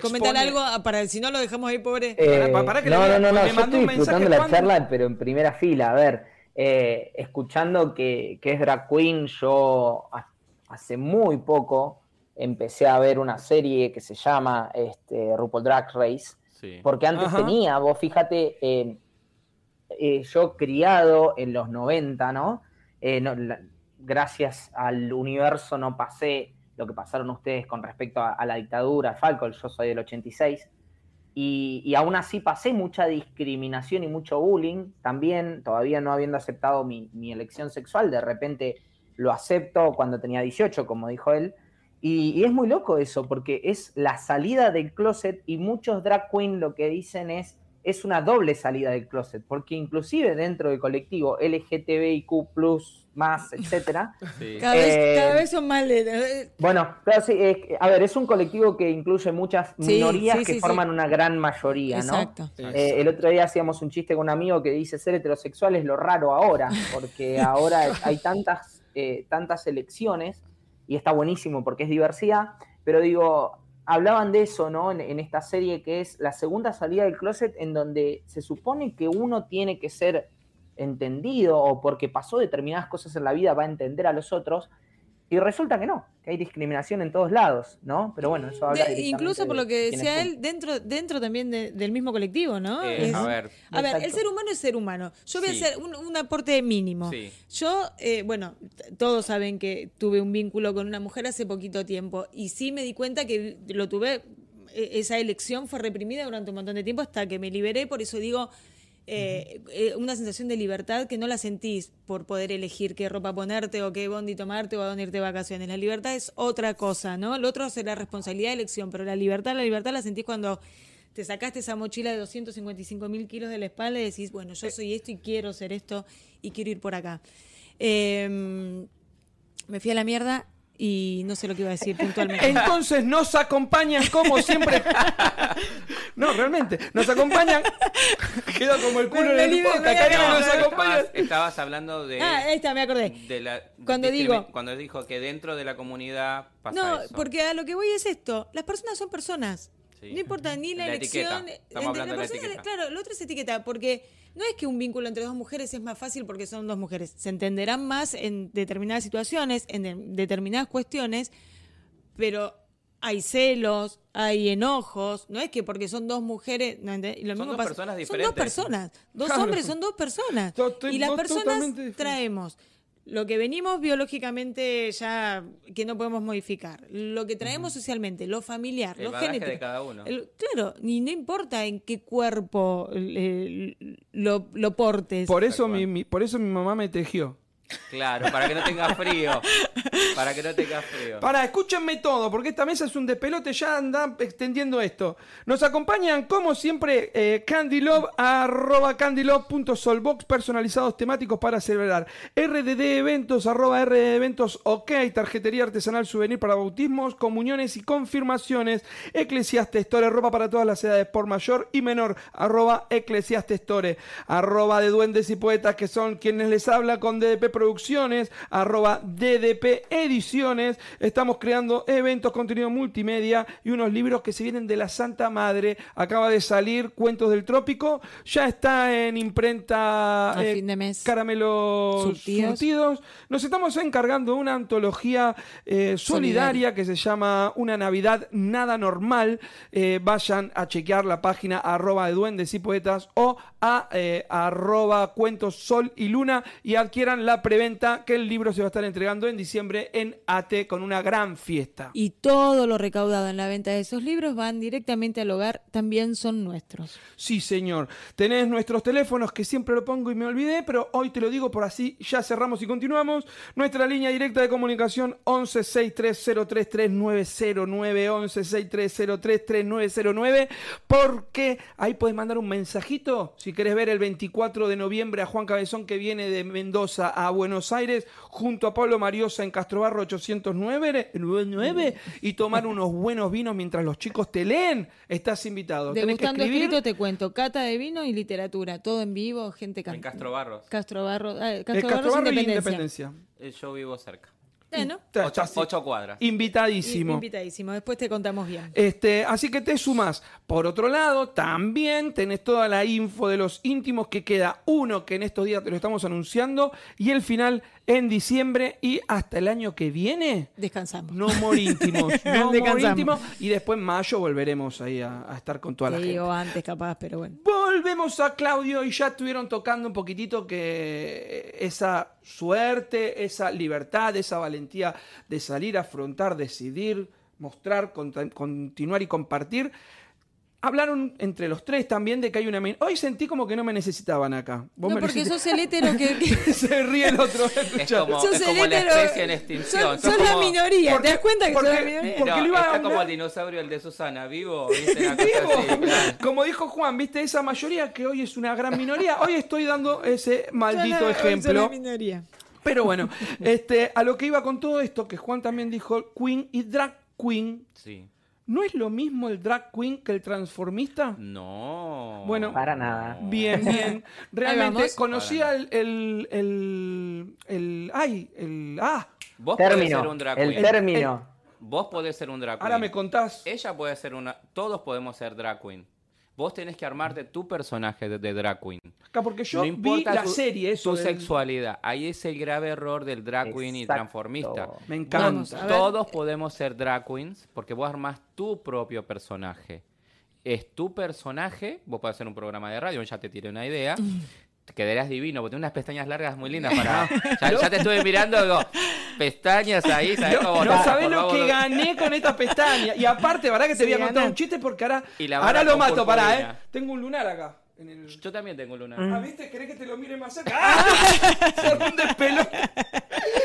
comentar algo ah, para si no lo dejamos ahí, pobre. Eh, Pará, pará que no, le- no, no, no, yo estoy un mensaje disfrutando la charla, pero en primera fila. A ver, eh, escuchando que, que es drag queen, yo ha- hace muy poco empecé a ver una serie que se llama este, RuPaul Drag Race, Sí. porque antes Ajá. tenía, vos fíjate, eh, eh, yo criado en los 90, ¿no? Eh, no, la- gracias al universo no pasé lo que pasaron ustedes con respecto a, a la dictadura, Falcon, yo soy del 86, y, aún así pasé mucha discriminación y mucho bullying, también todavía no habiendo aceptado mi, mi elección sexual, de repente lo acepto cuando tenía 18, como dijo él, y, y es muy loco eso, porque es la salida del closet y muchos drag queen lo que dicen es, es una doble salida del closet, porque inclusive dentro del colectivo LGTBIQ, más, etcétera. *laughs* Cada, vez, son más Bueno, claro, sí, a ver, es un colectivo que incluye muchas minorías que forman una gran mayoría, Exacto. Eh, el otro día hacíamos un chiste con un amigo que dice ser heterosexual es lo raro ahora, porque *laughs* ahora hay tantas, eh, tantas elecciones y está buenísimo porque es diversidad, pero digo, hablaban de eso, ¿no? En, esta serie que es la segunda salida del closet, en donde se supone que uno tiene que ser entendido o porque pasó determinadas cosas en la vida va a entender a los otros. Y resulta que no, que hay discriminación en todos lados, ¿no? Pero bueno, eso habla Incluso por lo que decía él, dentro, dentro también del mismo colectivo, ¿no? Eh, a ver, a ver el ser humano es ser humano. Yo voy a hacer un, aporte mínimo. Yo, eh, bueno, todos saben que tuve un vínculo con una mujer hace poquito tiempo y sí me di cuenta que lo tuve, e, esa elección fue reprimida durante un montón de tiempo hasta que me liberé, por eso digo eh, eh, una sensación de libertad que no la sentís por poder elegir qué ropa ponerte o qué bondi tomarte o a dónde irte de vacaciones. La libertad es otra cosa, ¿no? Lo otro será responsabilidad de elección, pero la libertad, la libertad la sentís cuando te sacaste esa mochila de 255 mil kilos de la espalda y decís, bueno, yo soy esto y quiero ser esto y quiero ir por acá. Em, me fui a la mierda y no sé lo que iba a decir puntualmente. Entonces nos acompañan como siempre. *laughs* no, realmente, nos acompañan. Queda como el culo en el nos acompañan. Estabas, hablando de. Ah, ahí está, me acordé. cuando digo. Cuando dijo que dentro de la comunidad pasa No, porque a lo que voy es esto: las personas son personas. No importa ni la, elección. Estamos hablando de la Claro, lo otro es etiqueta, porque no es que un vínculo entre dos mujeres es más fácil porque son dos mujeres. Se entenderán más en determinadas situaciones, en determinadas cuestiones, pero hay celos, hay enojos. No es que porque son dos mujeres. lo son mismo dos pasa. personas diferentes. Son dos personas. Dos hombres son dos personas. y las personas traemos lo que venimos biológicamente ya que no podemos modificar, lo que traemos socialmente, lo familiar, lo genético. de cada uno. claro, ni no importa en qué cuerpo lo, lo, portes. Por eso mi, por eso mi mamá me tejió. Claro, para que no tenga frío. Para que no tenga frío. Para, escúchenme todo, porque esta mesa es un despelote, ya anda extendiendo esto. Nos acompañan, como siempre, eh, Candylove, arroba candylove.solbox, personalizados temáticos para celebrar. RDD Eventos, arroba RDD Eventos, ok, tarjetería artesanal souvenir para bautismos, comuniones y confirmaciones. Eclesiaste Store, ropa para todas las edades, por mayor y menor, arroba Eclesiaste Store, arroba de duendes y poetas, que son quienes les habla con DDP Producciones, arroba DDP Ediciones. Estamos creando eventos, contenido multimedia y unos libros que se vienen de la Santa Madre. Acaba de salir Cuentos del Trópico. Ya está en imprenta a eh, fin de mes. Caramelos surtidos. Nos estamos encargando de una antología eh, solidaria, que se llama Una Navidad Nada Normal. Eh, vayan a chequear la página arroba de duendes y poetas o a arroba cuentos sol y luna y adquieran la preventa que el libro se va a estar entregando en diciembre en AT con una gran fiesta. Y todo lo recaudado en la venta de esos libros van directamente al hogar, también son nuestros. Sí, señor. Tenés nuestros teléfonos que siempre lo pongo y me olvidé, pero hoy te lo digo por así ya cerramos y continuamos. Nuestra línea directa de comunicación 11 6303 3909 11 6303 3909 porque ahí puedes mandar un mensajito si querés ver el 24 de noviembre a Juan Cabezón que viene de Mendoza a Buenos Aires junto a Pablo Mariosa en Castrobarro 809 y tomar unos buenos vinos mientras los chicos te leen, estás invitado. Tenés que escribir. escrito te cuento, cata de vino y literatura, todo en vivo, gente En Castrobarros. Castrobarro, ah, Castrobarro, Independencia. Eh, yo vivo cerca. Bueno. Ocho, cuadras. Invitadísimo. Invitadísimo. Después te contamos bien. Este, así que te sumas. Por otro lado, también tenés toda la info de los íntimos que queda uno que en estos días te lo estamos anunciando y el final en diciembre y hasta el año que viene. Descansamos. No more íntimos. *laughs* no more íntimos. Y después en mayo volveremos ahí a, estar con toda la gente. o antes capaz, pero bueno. Volvemos a Claudio y ya estuvieron tocando un poquitito que esa suerte, esa libertad, esa valentía de salir, afrontar, decidir, mostrar, continuar y compartir hablaron entre los tres también de que hay una... Hoy sentí como que no me necesitaban acá. Vos No, me porque sos el hétero que... que- *laughs* Se ríe el otro. Es como, sos es el como la especie en extinción. Sos, Sos sos la como- minoría, porque- ¿te das cuenta que sos porque- la minoría? porque No, le iba a está hablar- como el dinosaurio, el de Susana, vivo. *laughs* Vivo. así. Como dijo Juan, viste, esa mayoría que hoy es una gran minoría, hoy estoy dando ese maldito Sos la- sos la ejemplo. minoría. Pero bueno, *laughs* este, a lo que iba con todo esto, que Juan también dijo, Queen y Drag Queen, Sí. ¿No es lo mismo el Drag Queen que el transformista? No. Bueno, Para nada. Bien, bien. *laughs* Realmente conocía el, el, el, el- Ay, el. Ah, Vos podés ser Término. un drag El queen. término. Vos podés ser un drag queen. ahora me contás. Ella puede ser una. Todos podemos ser drag queen. Vos tenés que armarte tu personaje de, de drag queen. Acá, porque yo no vi la tu, serie, eso. tu del- sexualidad. Ahí es el grave error del drag queen y transformista. Me encanta. Todos podemos ser drag queens porque vos armás tu propio personaje. Es tu personaje, vos podés hacer un programa de radio, ya te tiré una idea. *laughs* Te quedarías divino, porque tiene unas pestañas largas muy lindas *laughs* para. Ya, ya te estuve mirando, digo, pestañas ahí, ¿sabes cómo? No Por sabés lo favor. que gané con esta pestaña. Y aparte, ¿verdad que te Sí, voy a contar un chiste? Porque ahora, Y la ahora lo mato, pará, ¿eh? Tengo un lunar acá. En el... Yo también tengo luna. Ah, ¿viste? ¿Querés que te lo mire más cerca? ¡Ah! *laughs* Se un despelo.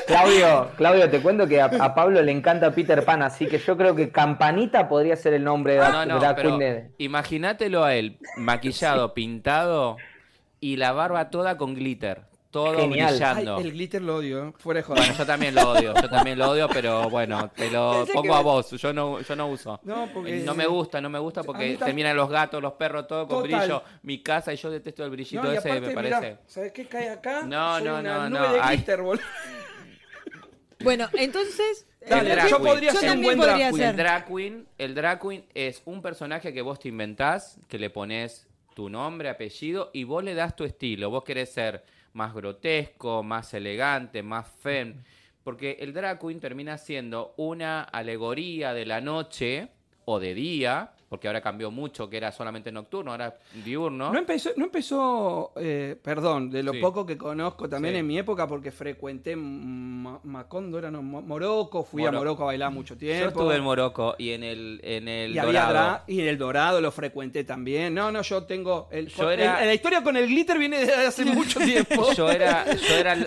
Claudio, Claudio, te cuento que a, a Pablo le encanta Peter Pan, así que yo creo que Campanita podría ser el nombre de No, no, drag pero queen de- imagínatelo a él maquillado, pintado y la barba toda con glitter, todo Genial. Ay, brillando. el glitter lo odio, ¿eh? fuera de joder. Bueno, yo también lo odio, yo también lo odio, pero bueno, te lo Pensé pongo que- a vos, yo no, yo no uso. No, porque- No me gusta, no me gusta porque tam- terminan los gatos, los perros, todo con Total. brillo. Mi casa y yo detesto el brillito No, ese, aparte, me parece. mirá, ¿sabes qué cae acá? No, Soy no, una no, nube no, de glitter, boludo. Bueno, entonces... Dale, yo queen. podría Yo ser un también buen drag podría queen. ser. El drag queen, el drag queen es un personaje que vos te inventás, que le pones tu nombre, apellido y vos le das tu estilo. Vos querés ser más grotesco, más elegante, más fem. Porque el drag queen termina siendo una alegoría de la noche o de día, porque ahora cambió mucho, que era solamente nocturno, ahora diurno. No empezó, no empezó eh, perdón, de lo Sí. poco que conozco también Sí. en mi época, porque frecuenté Ma- Macondo, era no, Mo- Morocco, fui a Moro- Morocco a bailar mucho tiempo. Yo estuve en Morocco y en el, en el y Dorado. y en el Dorado lo frecuenté también. No, no, yo tengo. El, Yo con- era- el- la historia con el glitter viene desde hace *laughs* mucho tiempo. Yo era, yo era un,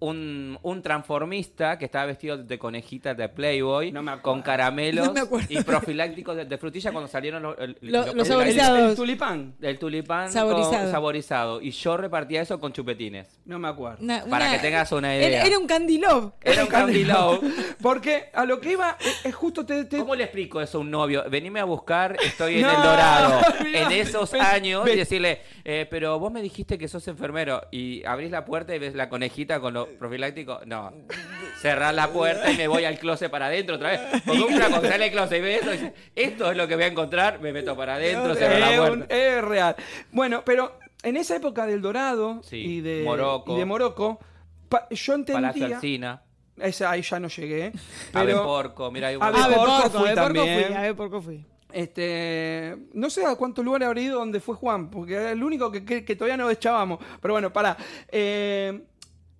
un, un transformista que estaba vestido de conejita de Playboy, No me acuerdo. con caramelos *laughs* No me acuerdo. y profilácticos de, de frutilla cuando salieron los, el- Lo- los el, saborizados. el tulipán. del tulipán Saborizado. con- saborizado. Y yo repartía eso con chupetines. No me acuerdo. Una- Para una- que tengas una idea. era un candy love. Era un candy love. *laughs* Porque a lo que iba, es, es justo te, te- ¿Cómo le explico eso a un novio? Venime a buscar, estoy en No, el Dorado. *laughs* en esos años, y decirle, eh, pero vos me dijiste que sos enfermero. Y abrís la puerta y ves la conejita con los profilácticos. No. *laughs* Cerrar la puerta y me voy al closet para adentro otra vez. Porque un flaco sale al closet y ve eso y dice, esto es lo que voy a encontrar, me meto para adentro, cierro la es, un- puerta. es real. Bueno, pero en esa época del Dorado Sí, y, de, Morocco. y de Morocco, pa- yo entendía. Esa, ahí ya no llegué. Ave Pero, Porco, mira, hay un Ave Ave Porco Porco, fui Ave Porco también. fui, Ave Porco fui. este, no sé a cuántos lugares habré ido donde fue Juan, porque era el único que, que- que todavía no echábamos. Pero bueno, pará. Eh,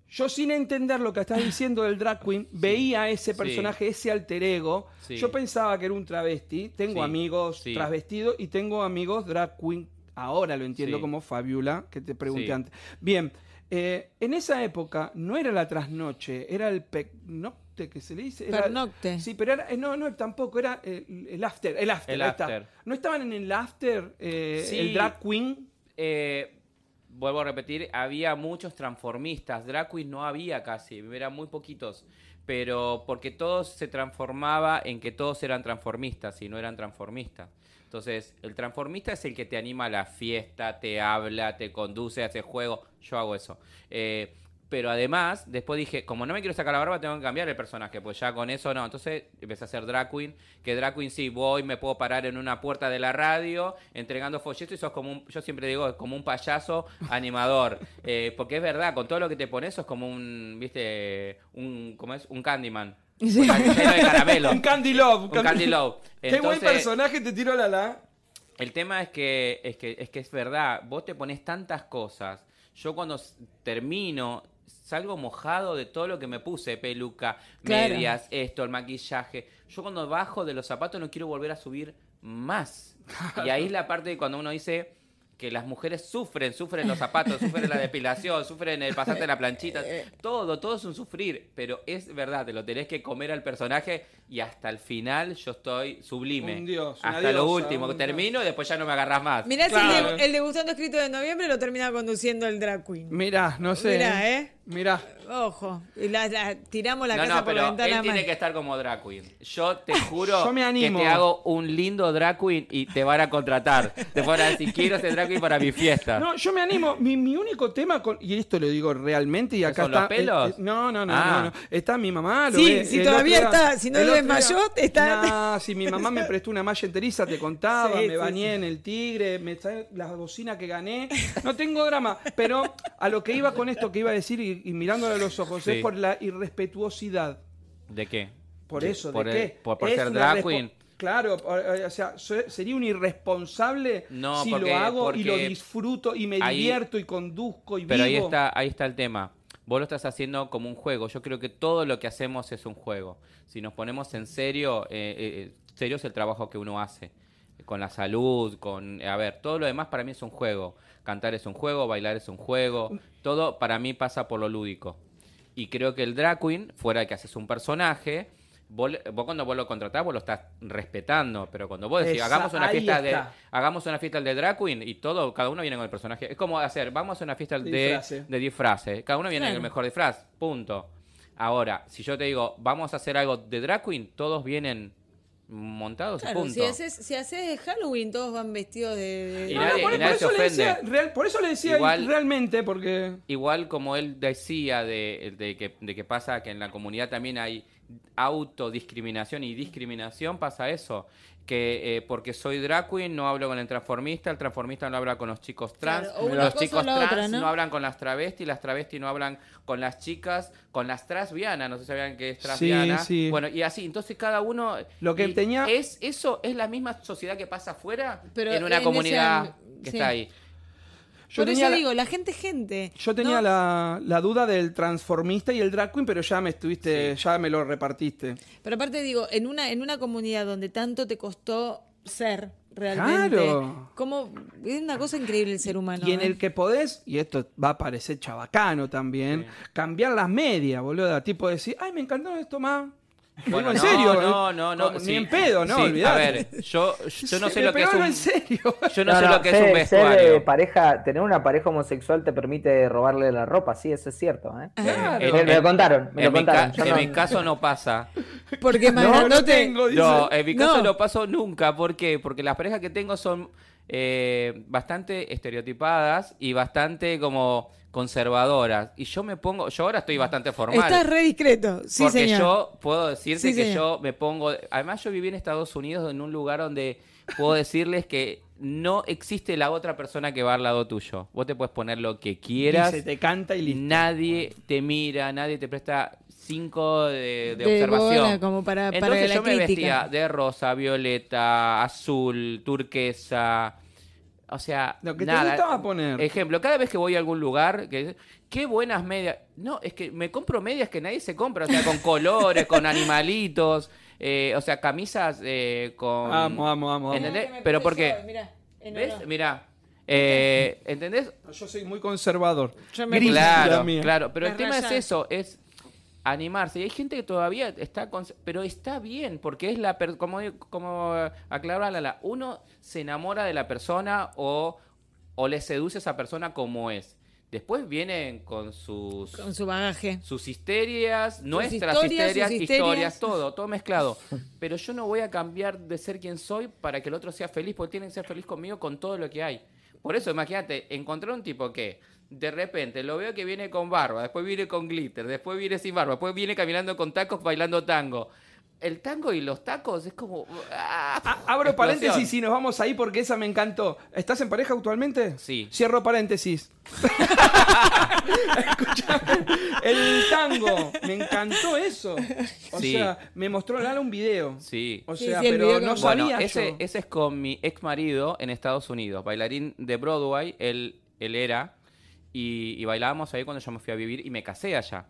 yo sin entender lo que estás diciendo del drag queen, veía ese personaje, ese alter ego. Sí. Yo pensaba que era un travesti. Tengo Sí, amigos sí. travestidos y tengo amigos drag queen. Ahora lo entiendo Sí. como Fabiola, que te pregunté Sí. antes. Bien, eh, en esa época no era la trasnoche, era el pernocte que se le dice. Era- Pernocte. Sí, pero era, eh, no, no, tampoco, era el, el after. El after, El ahí está. after. ¿No estaban en el after eh, Sí. el drag queen? Eh, vuelvo a repetir, había muchos transformistas. Drag no había casi, eran muy poquitos. Pero porque todo se transformaba en que todos eran transformistas y no eran transformistas. Entonces, el transformista es el que te anima a la fiesta, te habla, te conduce, hace juego. Yo hago eso. Eh, pero además, después dije, como no me quiero sacar la barba, tengo que cambiar el personaje. Pues ya con eso no. Entonces empecé a hacer drag queen. Que drag queen sí, voy, me puedo parar en una puerta de la radio entregando folletos y sos como un, yo siempre digo, como un payaso animador. *laughs* Eh, porque es verdad, con todo lo que te pones sos como un, viste, un, ¿cómo es? Un Candyman. Sí. Lleno de caramelo. *laughs* Un Candy Love. Un Candy Love. *laughs* Qué buen Entonces- personaje te tiró la la. el tema es que, es que es que es verdad, vos te pones tantas cosas. Yo cuando termino salgo mojado de todo lo que me puse, peluca, Claro. medias, esto, el maquillaje. Yo cuando bajo de los zapatos no quiero volver a subir más. Y ahí es la parte de cuando uno dice que las mujeres sufren, sufren los zapatos, *laughs* sufren la depilación, sufren el pasarte la planchita, todo, todo es un sufrir, pero es verdad, te lo tenés que comer al personaje y hasta el final yo estoy sublime. Un dios, una hasta lo diosa, último, un termino y después ya no me agarras más. Mirá si Claro. el, de, el degustando escrito de noviembre lo termina conduciendo el drag queen. Mirá, no sé. Mirá, ¿eh? Mirá. Ojo. Y la, la- tiramos la no, casa no, por la pero ventana él tiene mal. que estar como drag queen. Yo te *laughs* juro Yo me animo. que te hago un lindo drag queen y te van a contratar. Te van a decir, *laughs* quiero ser drag queen para mi fiesta. No, yo me animo. Mi, mi único tema, con, y esto lo digo realmente, y acá son está. los pelos? eh, eh, no, no, no, Ah. no, no. Está mi mamá. Lo Sí, ve, si el todavía otro está, si no el lo otro día- desmayó, está- No, si mi mamá me prestó una malla enteriza, te contaba, Sí, me sí, bañé en el tigre, me trae la bocina que gané. No tengo drama, pero a lo que iba con esto que iba a decir y, y mirándole a los ojos, Sí. es por la irrespetuosidad. ¿De qué? Por De- eso, por ¿de el- qué? por- ser drag queen. Claro, o, o sea, sería un irresponsable No, si porque- lo hago y lo disfruto y me ahí- divierto y conduzco y Pero ahí vivo. está, ahí está el tema. Vos lo estás haciendo como un juego. Yo creo que todo lo que hacemos es un juego. Si nos ponemos en serio, eh, eh, serio es el trabajo que uno hace. Con la salud, con... A ver, todo lo demás para mí es un juego. Cantar es un juego, bailar es un juego. Todo para mí pasa por lo lúdico. Y creo que el drag queen, fuera de que haces un personaje, vos, le- vos cuando vos lo contratás, vos lo estás respetando. Pero cuando vos decís, Esa- hagamos una fiesta de hagamos una fiesta de drag queen y todo, cada uno viene con el personaje. Es como hacer, vamos a una fiesta De de, disfraces. de disfraces. Cada uno viene con el mejor disfraz. Punto. Ahora, si yo te digo, vamos a hacer algo de drag queen, todos vienen montados y Claro, punto. si haces, si haces Halloween, todos van vestidos de. de- Y No, nadie- no, por, eso se le decía, ofende. real- por eso le decía Igual- realmente, porque Igual como él decía de, de que, de que pasa que en la comunidad también hay autodiscriminación y discriminación, pasa eso. Que eh, porque soy drag queen no hablo con el transformista, el transformista no habla con los chicos trans, Claro, los chicos trans otra, ¿no? hablan con las travestis, las travestis no hablan con las chicas, con las transvianas, no sé si sabían que es transviana. sí. Bueno, y así, entonces cada uno... Lo que tenía- Es, eso es la misma sociedad que pasa afuera Pero en una en comunidad ese- que sí. está ahí. Yo Por tenía, eso la, digo, la gente es gente. yo tenía No, la, la duda del transformista y el drag queen, pero ya me estuviste, ya me lo repartiste. Pero aparte digo, en una, en una comunidad donde tanto te costó ser realmente. Claro. Como, es una cosa increíble el ser humano. y en ¿eh? el que podés, y esto va a parecer chabacano también, cambiar las medias, boludo. Tipo decir, ay, me encantó esto más. *laughs* Bueno, en no, serio. No, ¿eh? no, no. Sí, Ni en pedo, ¿no? sí, Olvidate. A ver, yo, yo no *laughs* sé lo que es un... en serio. *laughs* Yo no, sé lo que es un ser- vestuario. Ser eh, pareja, tener una pareja homosexual te permite robarle la ropa, sí, eso es cierto. ¿eh? Claro. En- Me- en- lo contaron, me en lo mi contaron. ca- en no- mi caso no pasa. Porque No, no tengo, dice. No, en mi caso No. no paso nunca. ¿Por qué? Porque las parejas que tengo son eh, bastante estereotipadas y bastante como conservadoras. Y yo me pongo, yo ahora estoy bastante formal. Estás re discreto. Sí, porque señor. yo puedo decirte Sí, que señor. yo me pongo. Además, yo viví en Estados Unidos en un lugar donde puedo decirles que no existe la otra persona que va al lado tuyo. Vos te puedes poner lo que Y quieras. se te canta y listo. Nadie te mira, nadie te presta cinco de, de De observación. bola, como para- para Entonces la yo me crítica. vestía de rosa, violeta, azul, turquesa. O sea, Lo que te nada. gustaba poner. Ejemplo, cada vez que voy a algún lugar, que qué buenas medias. No, es que me compro medias que nadie se compra, o sea, con colores, con animalitos, eh, o sea, camisas eh, con. Amo, amo, amo. ¿Entendés? Me Pero porque. mirá, ¿Ves? Mira. Eh, ¿Entendés? Yo soy muy conservador. Yo me Gris, Claro, claro. Pero el tema es eso, es animarse. Y hay gente que todavía está con... Pero está bien, porque es la... per- Como, como aclaraba Lala, uno se enamora de la persona o, o le seduce a esa persona como es. Después vienen con sus... Con su bagaje. sus histerias, nuestras historias, histerias, historias, todo, todo *laughs* mezclado. Pero yo no voy a cambiar de ser quien soy para que el otro sea feliz, porque tiene que ser feliz conmigo con todo lo que hay. Por eso, imagínate, encontrar un tipo que de repente lo veo que viene con barba, después viene con glitter, después viene sin barba, después viene caminando con tacos bailando tango. El tango y los tacos es como... ¡ah! A- abro Explosión. paréntesis y nos vamos ahí porque esa me encantó. ¿Estás en pareja actualmente? Sí. Cierro paréntesis. *laughs* Escuchame, el tango, me encantó eso. O Sí. sea, me mostró Lala un video. Sí. O sea, sí, pero no Bueno, sabía ese, ese es con mi ex marido en Estados Unidos, bailarín de Broadway, él, él era, y, y bailábamos ahí cuando yo me fui a vivir y me casé allá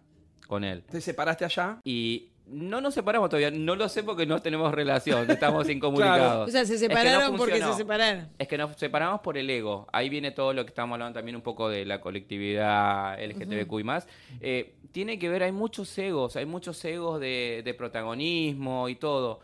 con él. ¿Te separaste allá? Y No nos separamos todavía, no lo sé porque no tenemos relación, *laughs* estamos incomunicados. O sea, se Es que no separaron porque se separaron. Es que nos separamos por el ego. Ahí viene todo lo que estamos hablando también un poco de la colectividad LGTBQ y más. Eh, tiene que ver, hay muchos egos, hay muchos egos de, de protagonismo y todo.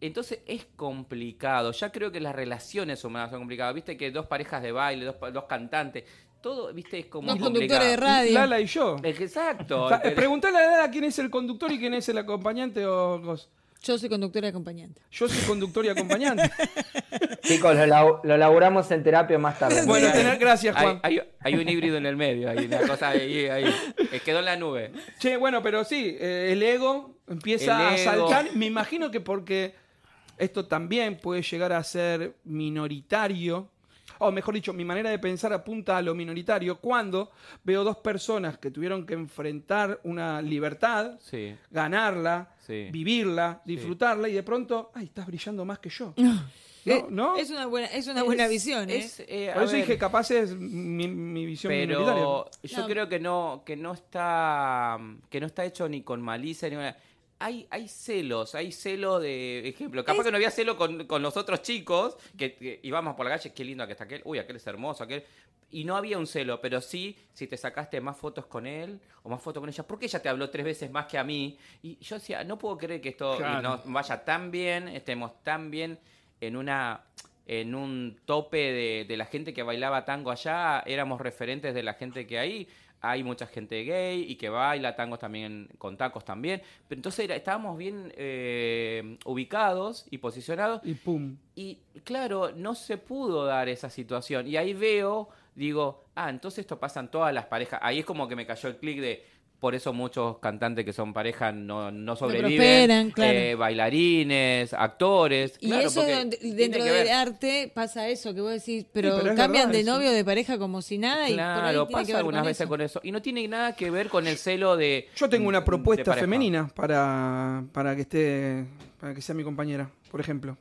Entonces es complicado. Ya creo que las relaciones humanas son complicadas. Viste que dos parejas de baile, dos, dos cantantes, todo, viste, es como complicado. conductores de radio. Lala y yo. Exacto. Preguntale a Lala quién es el conductor y quién es el acompañante o cos- Yo soy conductora y acompañante. Yo soy conductor y acompañante. *laughs* Chicos, lo, lau- lo laburamos en terapia más tarde. bueno, tener gracias, hay, Juan. hay- hay un híbrido en el medio, hay una cosa ahí, ahí. Eh, Quedó en la nube. Che, bueno, pero sí, eh, el ego empieza El a ego. saltar. Me imagino que porque esto también puede llegar a ser minoritario, o mejor dicho, mi manera de pensar apunta a lo minoritario cuando veo dos personas que tuvieron que enfrentar una libertad, Sí. ganarla, Sí. vivirla, disfrutarla y de pronto, ay, estás brillando más que yo. *laughs* ¿No? ¿No? Es una buena, es una buena Es- visión, ¿eh? es, eh, Por eso ver, dije, capaz es mi, mi visión minoritaria. pero yo No. creo que no que no está que no está hecho ni con malicia ni una hay, hay celos, hay celo de ejemplo. Capaz que no había celo con, con los otros chicos que, que íbamos por la calle, qué lindo que está aquel, uy, aquel es hermoso, aquel. Y no había un celo, pero sí, si te sacaste más fotos con él o más fotos con ella, porque ella te habló tres veces más que a mí. Y yo decía, no puedo creer que esto Claro. nos vaya tan bien, estemos tan bien en una en un tope de, de la gente que bailaba tango allá, éramos referentes de la gente que hay, hay mucha gente gay y que baila tangos también con tacos también, pero entonces era- estábamos bien eh, ubicados y posicionados Y pum. y claro, no se pudo dar esa situación. Y ahí veo, digo, ah, entonces esto pasa en todas las parejas. Ahí es como que me cayó el clic de, por eso muchos cantantes que son pareja no, no sobreviven. prosperan, claro. Eh, bailarines, actores. Y claro, eso dentro del ver. arte pasa eso, que vos decís, pero, pero cambian verdad de eso. novio de pareja como si nada y por Claro, tiene que pasa algunas con veces eso. con eso. Y no tiene nada que ver con el celo de. Yo tengo una propuesta femenina para, para que esté para que sea mi compañera, por ejemplo.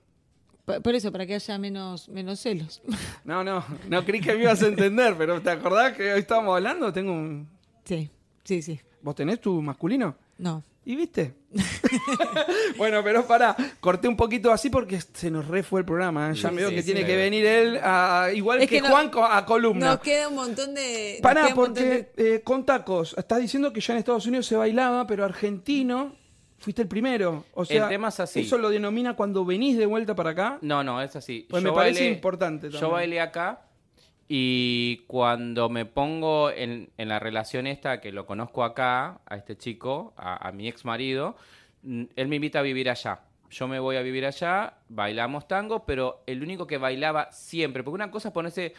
Por eso, para que haya menos, menos celos. No, no, no creí que me ibas a entender, pero ¿te acordás que hoy estábamos hablando? Tengo un... sí, sí, sí. ¿Vos tenés tu masculino? No. ¿Y viste? *laughs* bueno, pero para, corté un poquito así porque se nos re fue el programa. ¿eh? Ya Sí, me veo sí, que sí. tiene que venir él, a- igual Es que, que no- Juan, a columna. Nos queda un montón de. Pará, porque de- eh, con tacos, estás diciendo que ya en Estados Unidos se bailaba, pero argentino fuiste el primero. O sea, tema es así. eso lo denomina cuando venís de vuelta para acá. No, no, es así. Pues Yo me parece importante también. Yo bailé acá y cuando me pongo en, en la relación esta, que lo conozco acá, a este chico, a, a mi ex marido, mm, él me invita a vivir allá. Yo me voy a vivir allá, bailamos tango, pero el único que bailaba siempre, porque una cosa es ponerse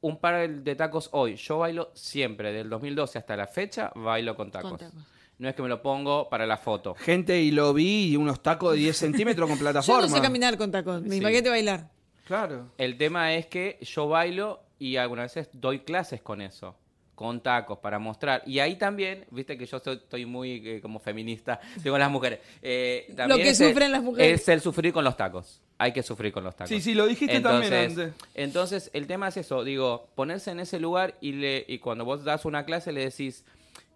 un par de tacos hoy. Yo bailo siempre, del 2012 hasta la fecha, bailo con tacos. Con tacos. No es que me lo pongo para la foto. Gente, y lo vi, y unos tacos de 10 *laughs* centímetros con Yo plataforma. no sé caminar con tacos, mi Sí. paquete bailar. Claro. El tema es que yo bailo y algunas veces doy clases con eso, con tacos, para mostrar. Y ahí también, viste que yo soy, estoy muy eh, como feminista, *laughs* digo las mujeres. eh, también que es sufren las mujeres. Es el sufrir con los tacos. Hay que sufrir con los tacos. Sí, sí, lo dijiste también entonces, antes. Entonces, el tema es eso, digo, ponerse en ese lugar y, le, y cuando vos das una clase le decís,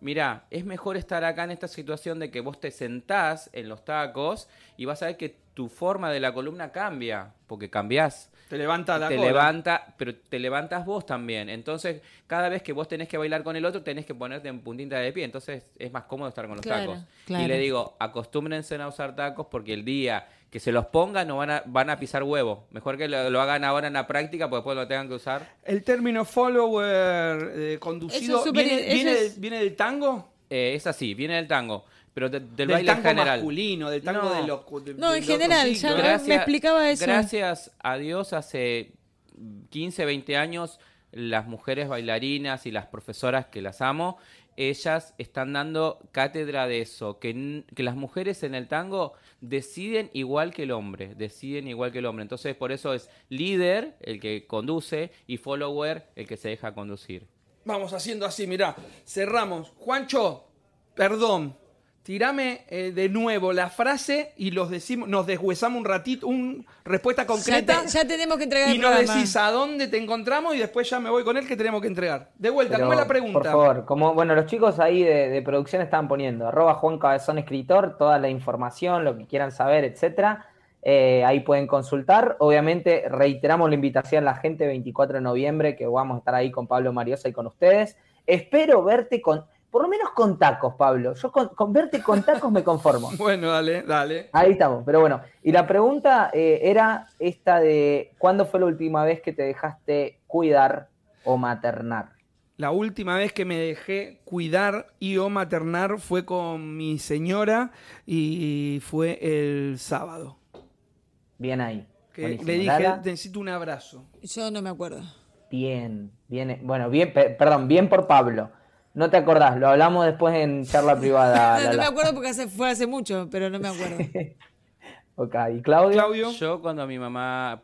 mira, es mejor estar acá en esta situación de que vos te sentás en los tacos y vas a ver que tu forma de la columna cambia, porque cambiás Te levanta la te cola. levanta, pero te levantas vos también. Entonces, cada vez que vos tenés que bailar con el otro, tenés que ponerte en puntita de pie. Entonces, es más cómodo estar con los Claro, tacos. claro. Y le digo, acostúmbrense a usar tacos porque el día que se los pongan no van a, van a pisar huevo. Mejor que lo, lo hagan ahora en la práctica porque después lo tengan que usar. El término follower eh, conducido, Eso es súper- ¿viene, eso viene, es- del, viene del tango? Eh, es así, viene del tango. Pero de- del, Del baile tango en general. masculino, del tango No. de los... de- No, de en los general, ya- me explicaba eso. Gracias a Dios, hace 15, 20 años, las mujeres bailarinas y las profesoras que las amo, ellas están dando cátedra de eso, que, que las mujeres en el tango deciden igual que el hombre, deciden igual que el hombre. Entonces, por eso es líder el que conduce y follower el que se deja conducir. Vamos haciendo así, mirá. Cerramos. Juancho, perdón. Tirame eh, de nuevo la frase y los decimos, nos deshuesamos un ratito, un respuesta Ya, concreta. te- ya tenemos que entregar y el nos programa. decís a dónde te encontramos y después ya me voy con él que tenemos que entregar. De vuelta, Pero, ¿cómo es la pregunta? Por favor, como bueno, los chicos ahí de, de producción estaban poniendo, arroba Juan Cabezón Escritor, toda la información, lo que quieran saber, etcétera. Eh, ahí pueden consultar. Obviamente, reiteramos la invitación a la gente 24 de noviembre, que vamos a estar ahí con Pablo Mariosa y con ustedes. Espero verte con, por lo menos con tacos, Pablo. Yo con, con verte con tacos me conformo. *laughs* Bueno, dale, dale. Ahí estamos, pero bueno. Y la pregunta eh, era esta de, ¿cuándo fue la última vez que te dejaste cuidar o maternar? La última vez que me dejé cuidar y o maternar fue con mi señora y fue el sábado. Bien ahí. Que le dije, Lala, necesito un abrazo. Yo no me acuerdo. Bien, bien, bueno, bien, pe- perdón, bien por Pablo. No te acordás, lo hablamos después en charla privada. *laughs* No, no me acuerdo porque hace- fue hace mucho, pero no me acuerdo. *laughs* Ok, ¿y Claudio? Claudio, Yo cuando mi mamá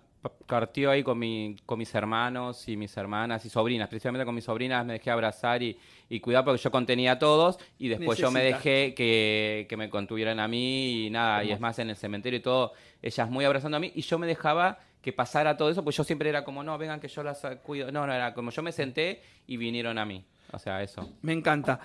partió ahí con, mi, con mis hermanos y mis hermanas y sobrinas, principalmente con mis sobrinas me dejé abrazar y, y cuidar porque yo contenía a todos y después yo me dejé que, que me contuvieran a mí y nada, y es más en el cementerio y todo, ellas muy abrazando a mí y yo me dejaba que pasara todo eso, pues yo siempre era como, no, vengan que yo las eh, cuido, no, no, era como yo me senté y vinieron a mí, o sea, eso. me encanta.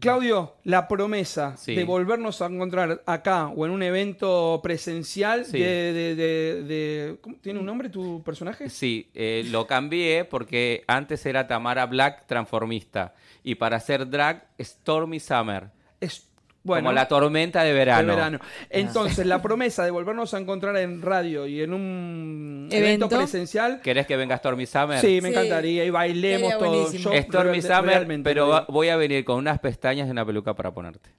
Claudio, la promesa Sí. de volvernos a encontrar acá o en un evento presencial Sí. de, de- de- de- ¿cómo- ¿Tiene un nombre tu personaje? Sí, eh, lo cambié porque antes era Tamara Black transformista y para hacer drag Stormy Summer, Es bueno, como la tormenta de de verano. verano. Entonces, la promesa de volvernos a encontrar en radio y en un evento, Evento. presencial. ¿Querés que venga Stormy Summer? Sí, me Sí. encantaría y bailemos. Yo Stormy Summer, pero voy a venir con unas pestañas y una peluca para ponerte.